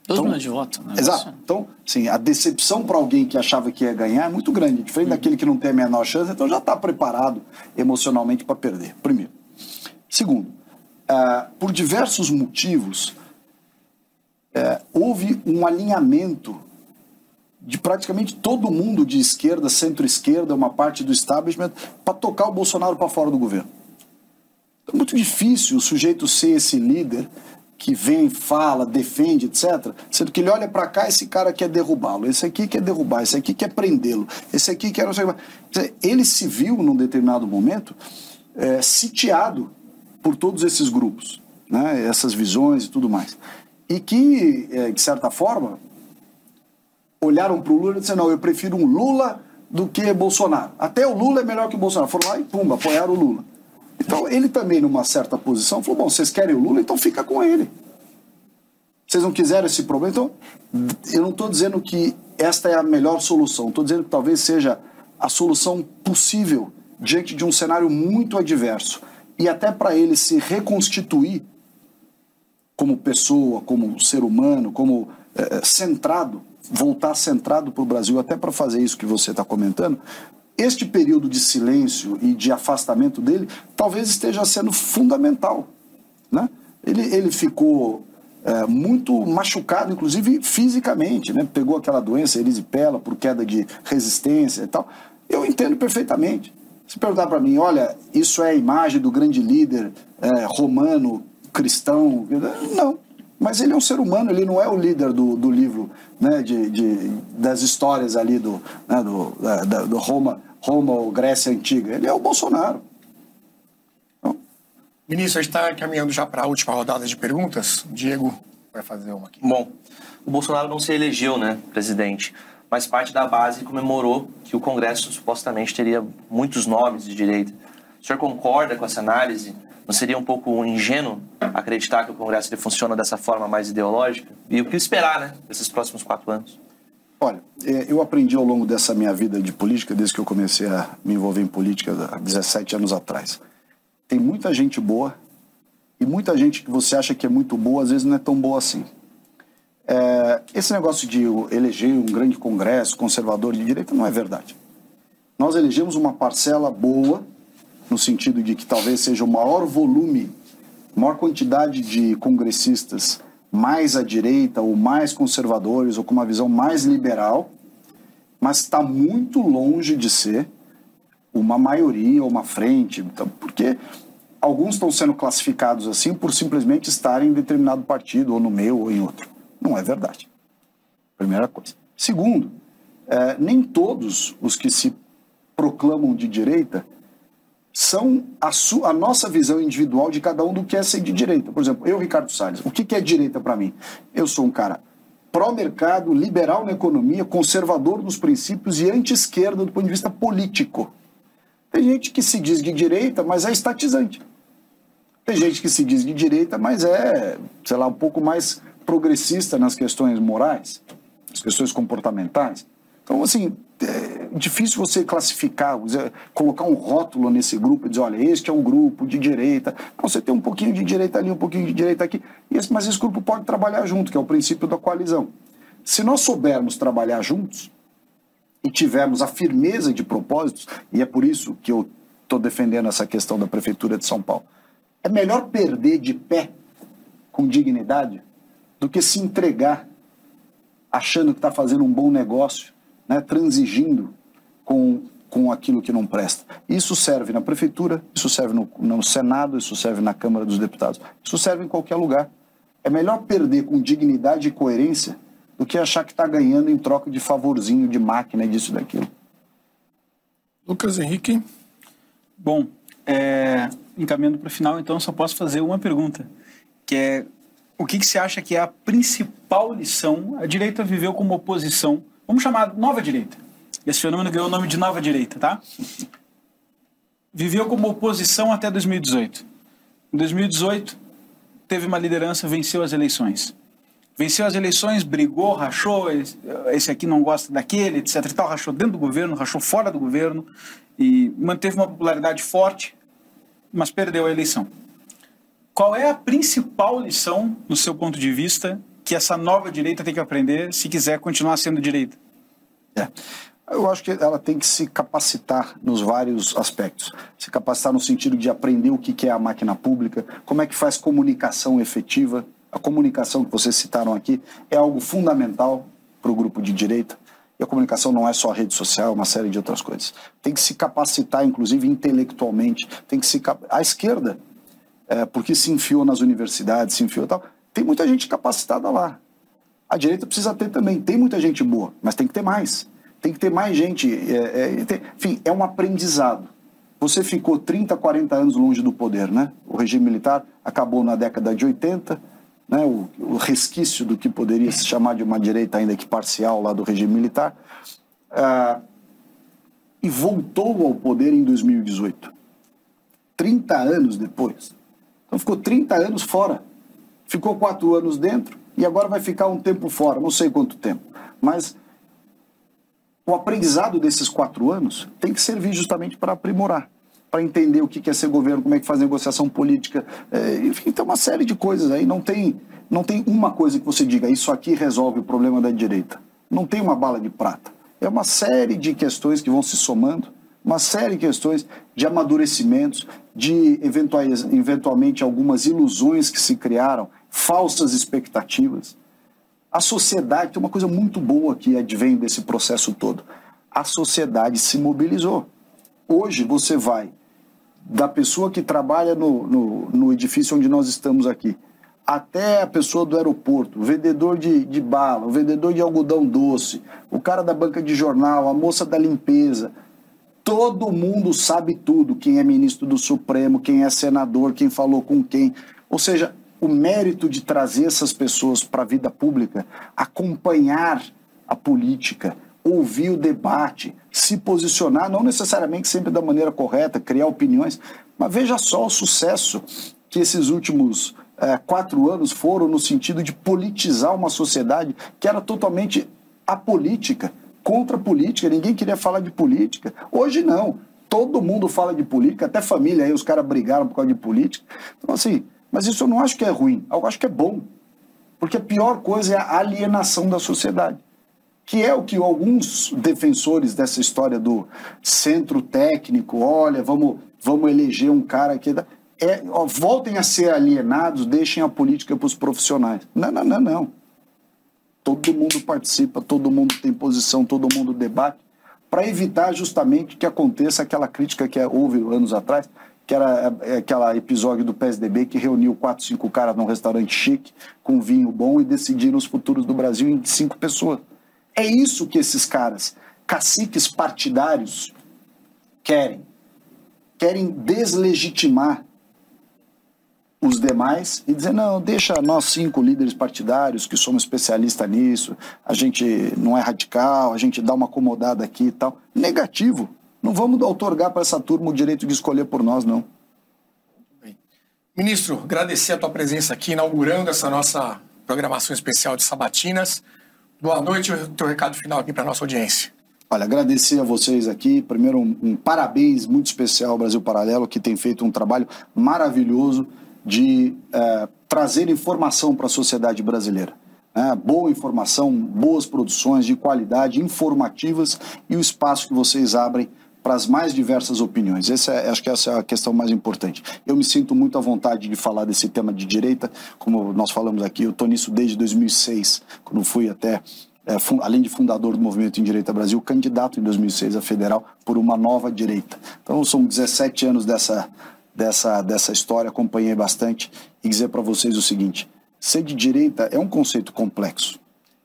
Dois então, milhões de votos. Né? Exato. Então, sim, a decepção para alguém que achava que ia ganhar é muito grande, diferente uhum. daquele que não tem a menor chance, então já está preparado emocionalmente para perder. Primeiro. Segundo, uh, por diversos motivos, uh, houve um alinhamento de praticamente todo mundo de esquerda, centro-esquerda, uma parte do establishment, para tocar o Bolsonaro para fora do governo. É muito difícil o sujeito ser esse líder que vem, fala, defende, etc. Sendo que ele olha para cá, esse cara quer derrubá-lo, esse aqui quer derrubar, esse aqui quer prendê-lo, esse aqui quer. Ele se viu, num determinado momento, é, sitiado por todos esses grupos, né, essas visões e tudo mais. E que, é, de certa forma, olharam para o Lula e disseram: não, eu prefiro um Lula do que Bolsonaro. Até o Lula é melhor que o Bolsonaro. Foram lá e, pumba, apoiaram o Lula. Então, ele também, numa certa posição, falou: bom, vocês querem o Lula, então fica com ele. Vocês não quiseram esse problema? Então, eu não estou dizendo que esta é a melhor solução, estou dizendo que talvez seja a solução possível diante de um cenário muito adverso e até para ele se reconstituir como pessoa, como ser humano, como é, centrado, voltar centrado para o Brasil, até para fazer isso que você está comentando, este período de silêncio e de afastamento dele talvez esteja sendo fundamental. Né? Ele, ele ficou é, muito machucado, inclusive fisicamente, né? pegou aquela doença erisipela por queda de resistência e tal. Eu entendo perfeitamente. Se perguntar para mim, olha, isso é a imagem do grande líder é, romano, cristão, não. Mas ele é um ser humano, ele não é o líder do, do livro, né, de, de das histórias ali do, né, do, da, do Roma, Roma ou Grécia Antiga. Ele é o Bolsonaro. Então... Ministro, a gente está caminhando já para a última rodada de perguntas. Diego vai fazer uma aqui. Bom, o Bolsonaro não se elegeu, né, presidente mas parte da base comemorou que o Congresso supostamente teria muitos nomes de direita. O senhor concorda com essa análise? Não seria um pouco ingênuo acreditar que o Congresso ele funciona dessa forma mais ideológica? E o que esperar, né, desses próximos quatro anos? Olha, é, eu aprendi ao longo dessa minha vida de política, desde que eu comecei a me envolver em política há 17 anos atrás. Tem muita gente boa e muita gente que você acha que é muito boa, às vezes não é tão boa assim. É, esse negócio de eleger um grande congresso conservador de direita não é verdade. Nós elegemos uma parcela boa, no sentido de que talvez seja o maior volume, maior quantidade de congressistas mais à direita ou mais conservadores ou com uma visão mais liberal, mas está muito longe de ser uma maioria ou uma frente, então, porque alguns estão sendo classificados assim por simplesmente estarem em determinado partido, ou no meu ou em outro. Não é verdade. Primeira coisa. Segundo, é, nem todos os que se proclamam de direita são a, a, nossa visão individual de cada um do que é ser de direita. Por exemplo, eu, Ricardo Salles, o que, que é direita para mim? Eu sou um cara pró-mercado, liberal na economia, conservador nos princípios e anti-esquerda do ponto de vista político. Tem gente que se diz de direita, mas é estatizante. Tem gente que se diz de direita, mas é, sei lá, um pouco mais progressista nas questões morais, nas questões comportamentais. Então, assim, é difícil você classificar, colocar um rótulo nesse grupo e dizer, olha, este é um grupo de direita. Não, você tem um pouquinho de direita ali, um pouquinho de direita aqui, mas esse grupo pode trabalhar junto, que é o princípio da coalizão. Se nós soubermos trabalhar juntos e tivermos a firmeza de propósitos, e é por isso que eu estou defendendo essa questão da Prefeitura de São Paulo, é melhor perder de pé com dignidade do que se entregar achando que está fazendo um bom negócio, né, transigindo com, com aquilo que não presta. Isso serve na prefeitura, isso serve no, no Senado, isso serve na Câmara dos Deputados, isso serve em qualquer lugar. É melhor perder com dignidade e coerência do que achar que está ganhando em troca de favorzinho de máquina e disso e daquilo. Lucas Henrique. Bom, é, encaminhando para o final, então, só posso fazer uma pergunta, que é o que, que você acha que é a principal lição? A direita viveu como oposição, vamos chamar nova direita. Esse fenômeno ganhou o nome de nova direita, tá? Viveu como oposição até 2018. Em 2018, teve uma liderança, venceu as eleições. Venceu as eleições, brigou, rachou, esse aqui não gosta daquele, etc. E tal, rachou dentro do governo, rachou fora do governo e manteve uma popularidade forte, mas perdeu a eleição. Qual é a principal lição, no seu ponto de vista, que essa nova direita tem que aprender se quiser continuar sendo direita? É. Eu acho que ela tem que se capacitar nos vários aspectos. Se capacitar no sentido de aprender o que é a máquina pública, como é que faz comunicação efetiva. A comunicação que vocês citaram aqui é algo fundamental para o grupo de direita. E a comunicação não é só rede social, é uma série de outras coisas. Tem que se capacitar, inclusive intelectualmente. Tem que se a esquerda, é, porque se enfiou nas universidades, se enfiou tal. Tem muita gente capacitada lá. A direita precisa ter também. Tem muita gente boa, mas tem que ter mais tem que ter mais gente. É, é, tem, enfim, é um aprendizado. Você ficou 30, 40 anos longe do poder, né? O regime militar acabou na década de 80, né? o, o resquício do que poderia se chamar de uma direita ainda que parcial lá do regime militar, ah, e voltou ao poder em 2018. 30 anos depois. Então ficou 30 anos fora. Ficou quatro anos dentro e agora vai ficar um tempo fora, não sei quanto tempo. Mas o aprendizado desses quatro anos tem que servir justamente para aprimorar, para entender o que é ser governo, como é que faz negociação política, é, enfim, tem uma série de coisas aí. Não tem, não tem uma coisa que você diga, isso aqui resolve o problema da direita. Não tem uma bala de prata. É uma série de questões que vão se somando, uma série de questões de amadurecimentos, de eventuais, eventualmente algumas ilusões que se criaram, falsas expectativas. A sociedade tem uma coisa muito boa que advém desse processo todo. A sociedade se mobilizou. Hoje você vai da pessoa que trabalha no, no, no edifício onde nós estamos aqui, até a pessoa do aeroporto, o vendedor de, de bala, o vendedor de algodão doce, o cara da banca de jornal, a moça da limpeza. Todo mundo sabe tudo: quem é ministro do Supremo, quem é senador, quem falou com quem. Ou seja, o mérito de trazer essas pessoas para a vida pública, acompanhar a política, ouvir o debate, se posicionar, não necessariamente sempre da maneira correta, criar opiniões, mas veja só o sucesso que esses últimos é, quatro anos foram no sentido de politizar uma sociedade que era totalmente apolítica, contra a política, ninguém queria falar de política. Hoje não, todo mundo fala de política, até família aí, os caras brigaram por causa de política. Então, assim, mas isso eu não acho que é ruim, eu acho que é bom. Porque a pior coisa é a alienação da sociedade. Que é o que alguns defensores dessa história do centro técnico, olha, vamos, vamos eleger um cara que. É, ó, voltem a ser alienados, deixem a política para os profissionais. Não, não, não, não. Todo mundo participa, todo mundo tem posição, todo mundo debate, para evitar justamente que aconteça aquela crítica que houve anos atrás, que era é, aquele episódio do PSDB que reuniu quatro, cinco caras num restaurante chique, com vinho bom, e decidiram os futuros do Brasil em cinco pessoas. É isso que esses caras, caciques partidários, querem. Querem deslegitimar os demais e dizer, não, deixa nós cinco líderes partidários que somos especialistas nisso, a gente não é radical, a gente dá uma acomodada aqui e tal. Negativo. Não vamos otorgar para essa turma o direito de escolher por nós, não. Ministro, agradecer a tua presença aqui, inaugurando essa nossa programação especial de sabatinas. Boa noite e o teu recado final aqui para a nossa audiência. Olha, agradecer a vocês aqui. Primeiro, um, um, parabéns muito especial ao Brasil Paralelo, que tem feito um trabalho maravilhoso de é, trazer informação para a sociedade brasileira. É, boa informação, boas produções de qualidade, informativas e o espaço que vocês abrem para as mais diversas opiniões. Essa é, acho que essa é a questão mais importante. Eu me sinto muito à vontade de falar desse tema de direita, como nós falamos aqui, eu estou nisso desde 2006, quando fui até é, além de fundador do Movimento em Direita Brasil, candidato em 2006 a federal por uma nova direita. Então, são 17 anos dessa, dessa, dessa história, acompanhei bastante e dizer para vocês o seguinte: ser de direita é um conceito complexo.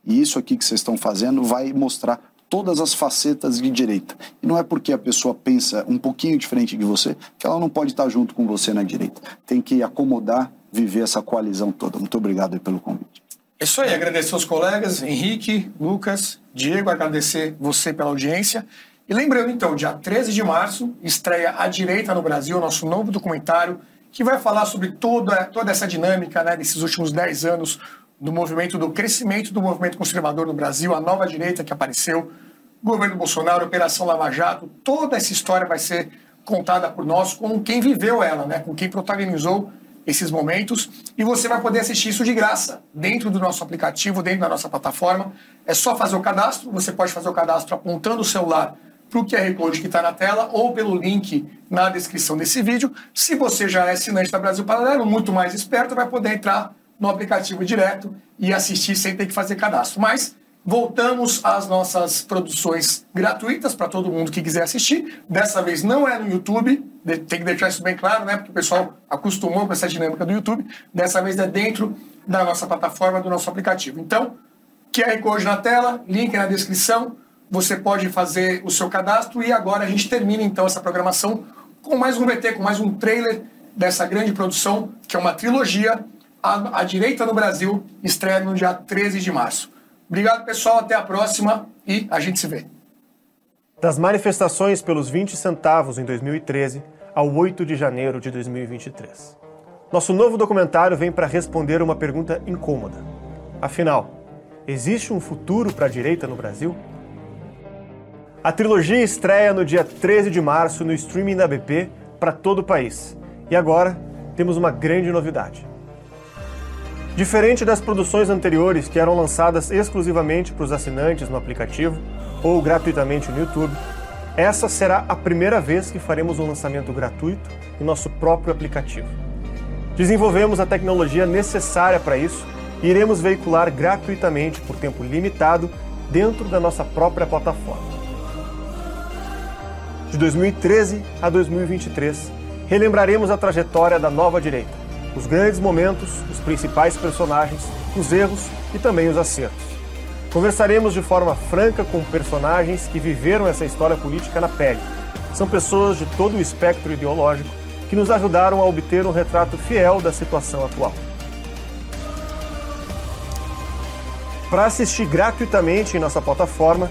E isso aqui que vocês estão fazendo vai mostrar todas as facetas de direita. E não é porque a pessoa pensa um pouquinho diferente de você que ela não pode estar junto com você na direita. Tem que acomodar, viver essa coalizão toda. Muito obrigado pelo convite. É isso aí, agradecer aos colegas, Henrique, Lucas, Diego, agradecer você pela audiência. E lembrando então, dia 13 de março, estreia A Direita no Brasil, nosso novo documentário, que vai falar sobre toda, toda essa dinâmica né, desses últimos 10 anos do movimento, do crescimento do movimento conservador no Brasil, a nova direita que apareceu, governo Bolsonaro, Operação Lava Jato, toda essa história vai ser contada por nós com quem viveu ela, né, com quem protagonizou esses momentos. E você vai poder assistir isso de graça dentro do nosso aplicativo, dentro da nossa plataforma. É só fazer o cadastro, você pode fazer o cadastro apontando o celular para o QR Code que está na tela ou pelo link na descrição desse vídeo. Se você já é assinante da Brasil Paralelo, muito mais esperto, vai poder entrar no aplicativo direto e assistir sem ter que fazer cadastro. Mas voltamos às nossas produções gratuitas para todo mundo que quiser assistir. Dessa vez não é no YouTube, tem que deixar isso bem claro, né? Porque o pessoal acostumou com essa dinâmica do YouTube. Dessa vez é dentro da nossa plataforma, do nosso aplicativo. Então, QR Code na tela, link na descrição. Você pode fazer o seu cadastro e agora a gente termina então essa programação com mais um VT, com mais um trailer dessa grande produção, que é uma trilogia a, a Direita no Brasil estreia no dia 13 de março. Obrigado, pessoal. Até a próxima e a gente se vê. Das manifestações pelos 20 centavos em 2013 ao 8 de janeiro de 2023. Nosso novo documentário vem para responder uma pergunta incômoda. Afinal, existe um futuro para a direita no Brasil? A trilogia estreia no dia 13 de março no streaming da BP para todo o país. E agora temos uma grande novidade. Diferente das produções anteriores que eram lançadas exclusivamente para os assinantes no aplicativo ou gratuitamente no YouTube, essa será a primeira vez que faremos um lançamento gratuito no nosso próprio aplicativo. Desenvolvemos a tecnologia necessária para isso e iremos veicular gratuitamente por tempo limitado dentro da nossa própria plataforma. De 2013 a 2023, relembraremos a trajetória da nova direita os grandes momentos, os principais personagens, os erros e também os acertos. Conversaremos de forma franca com personagens que viveram essa história política na pele. São pessoas de todo o espectro ideológico que nos ajudaram a obter um retrato fiel da situação atual. Para assistir gratuitamente em nossa plataforma,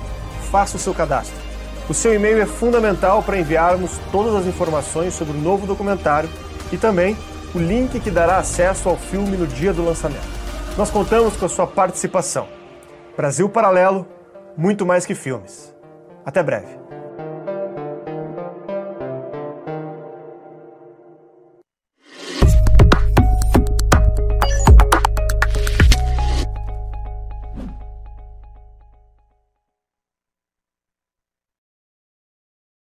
faça o seu cadastro. O seu e-mail é fundamental para enviarmos todas as informações sobre o novo documentário e também o link que dará acesso ao filme no dia do lançamento. Nós contamos com a sua participação. Brasil Paralelo, muito mais que filmes. Até breve.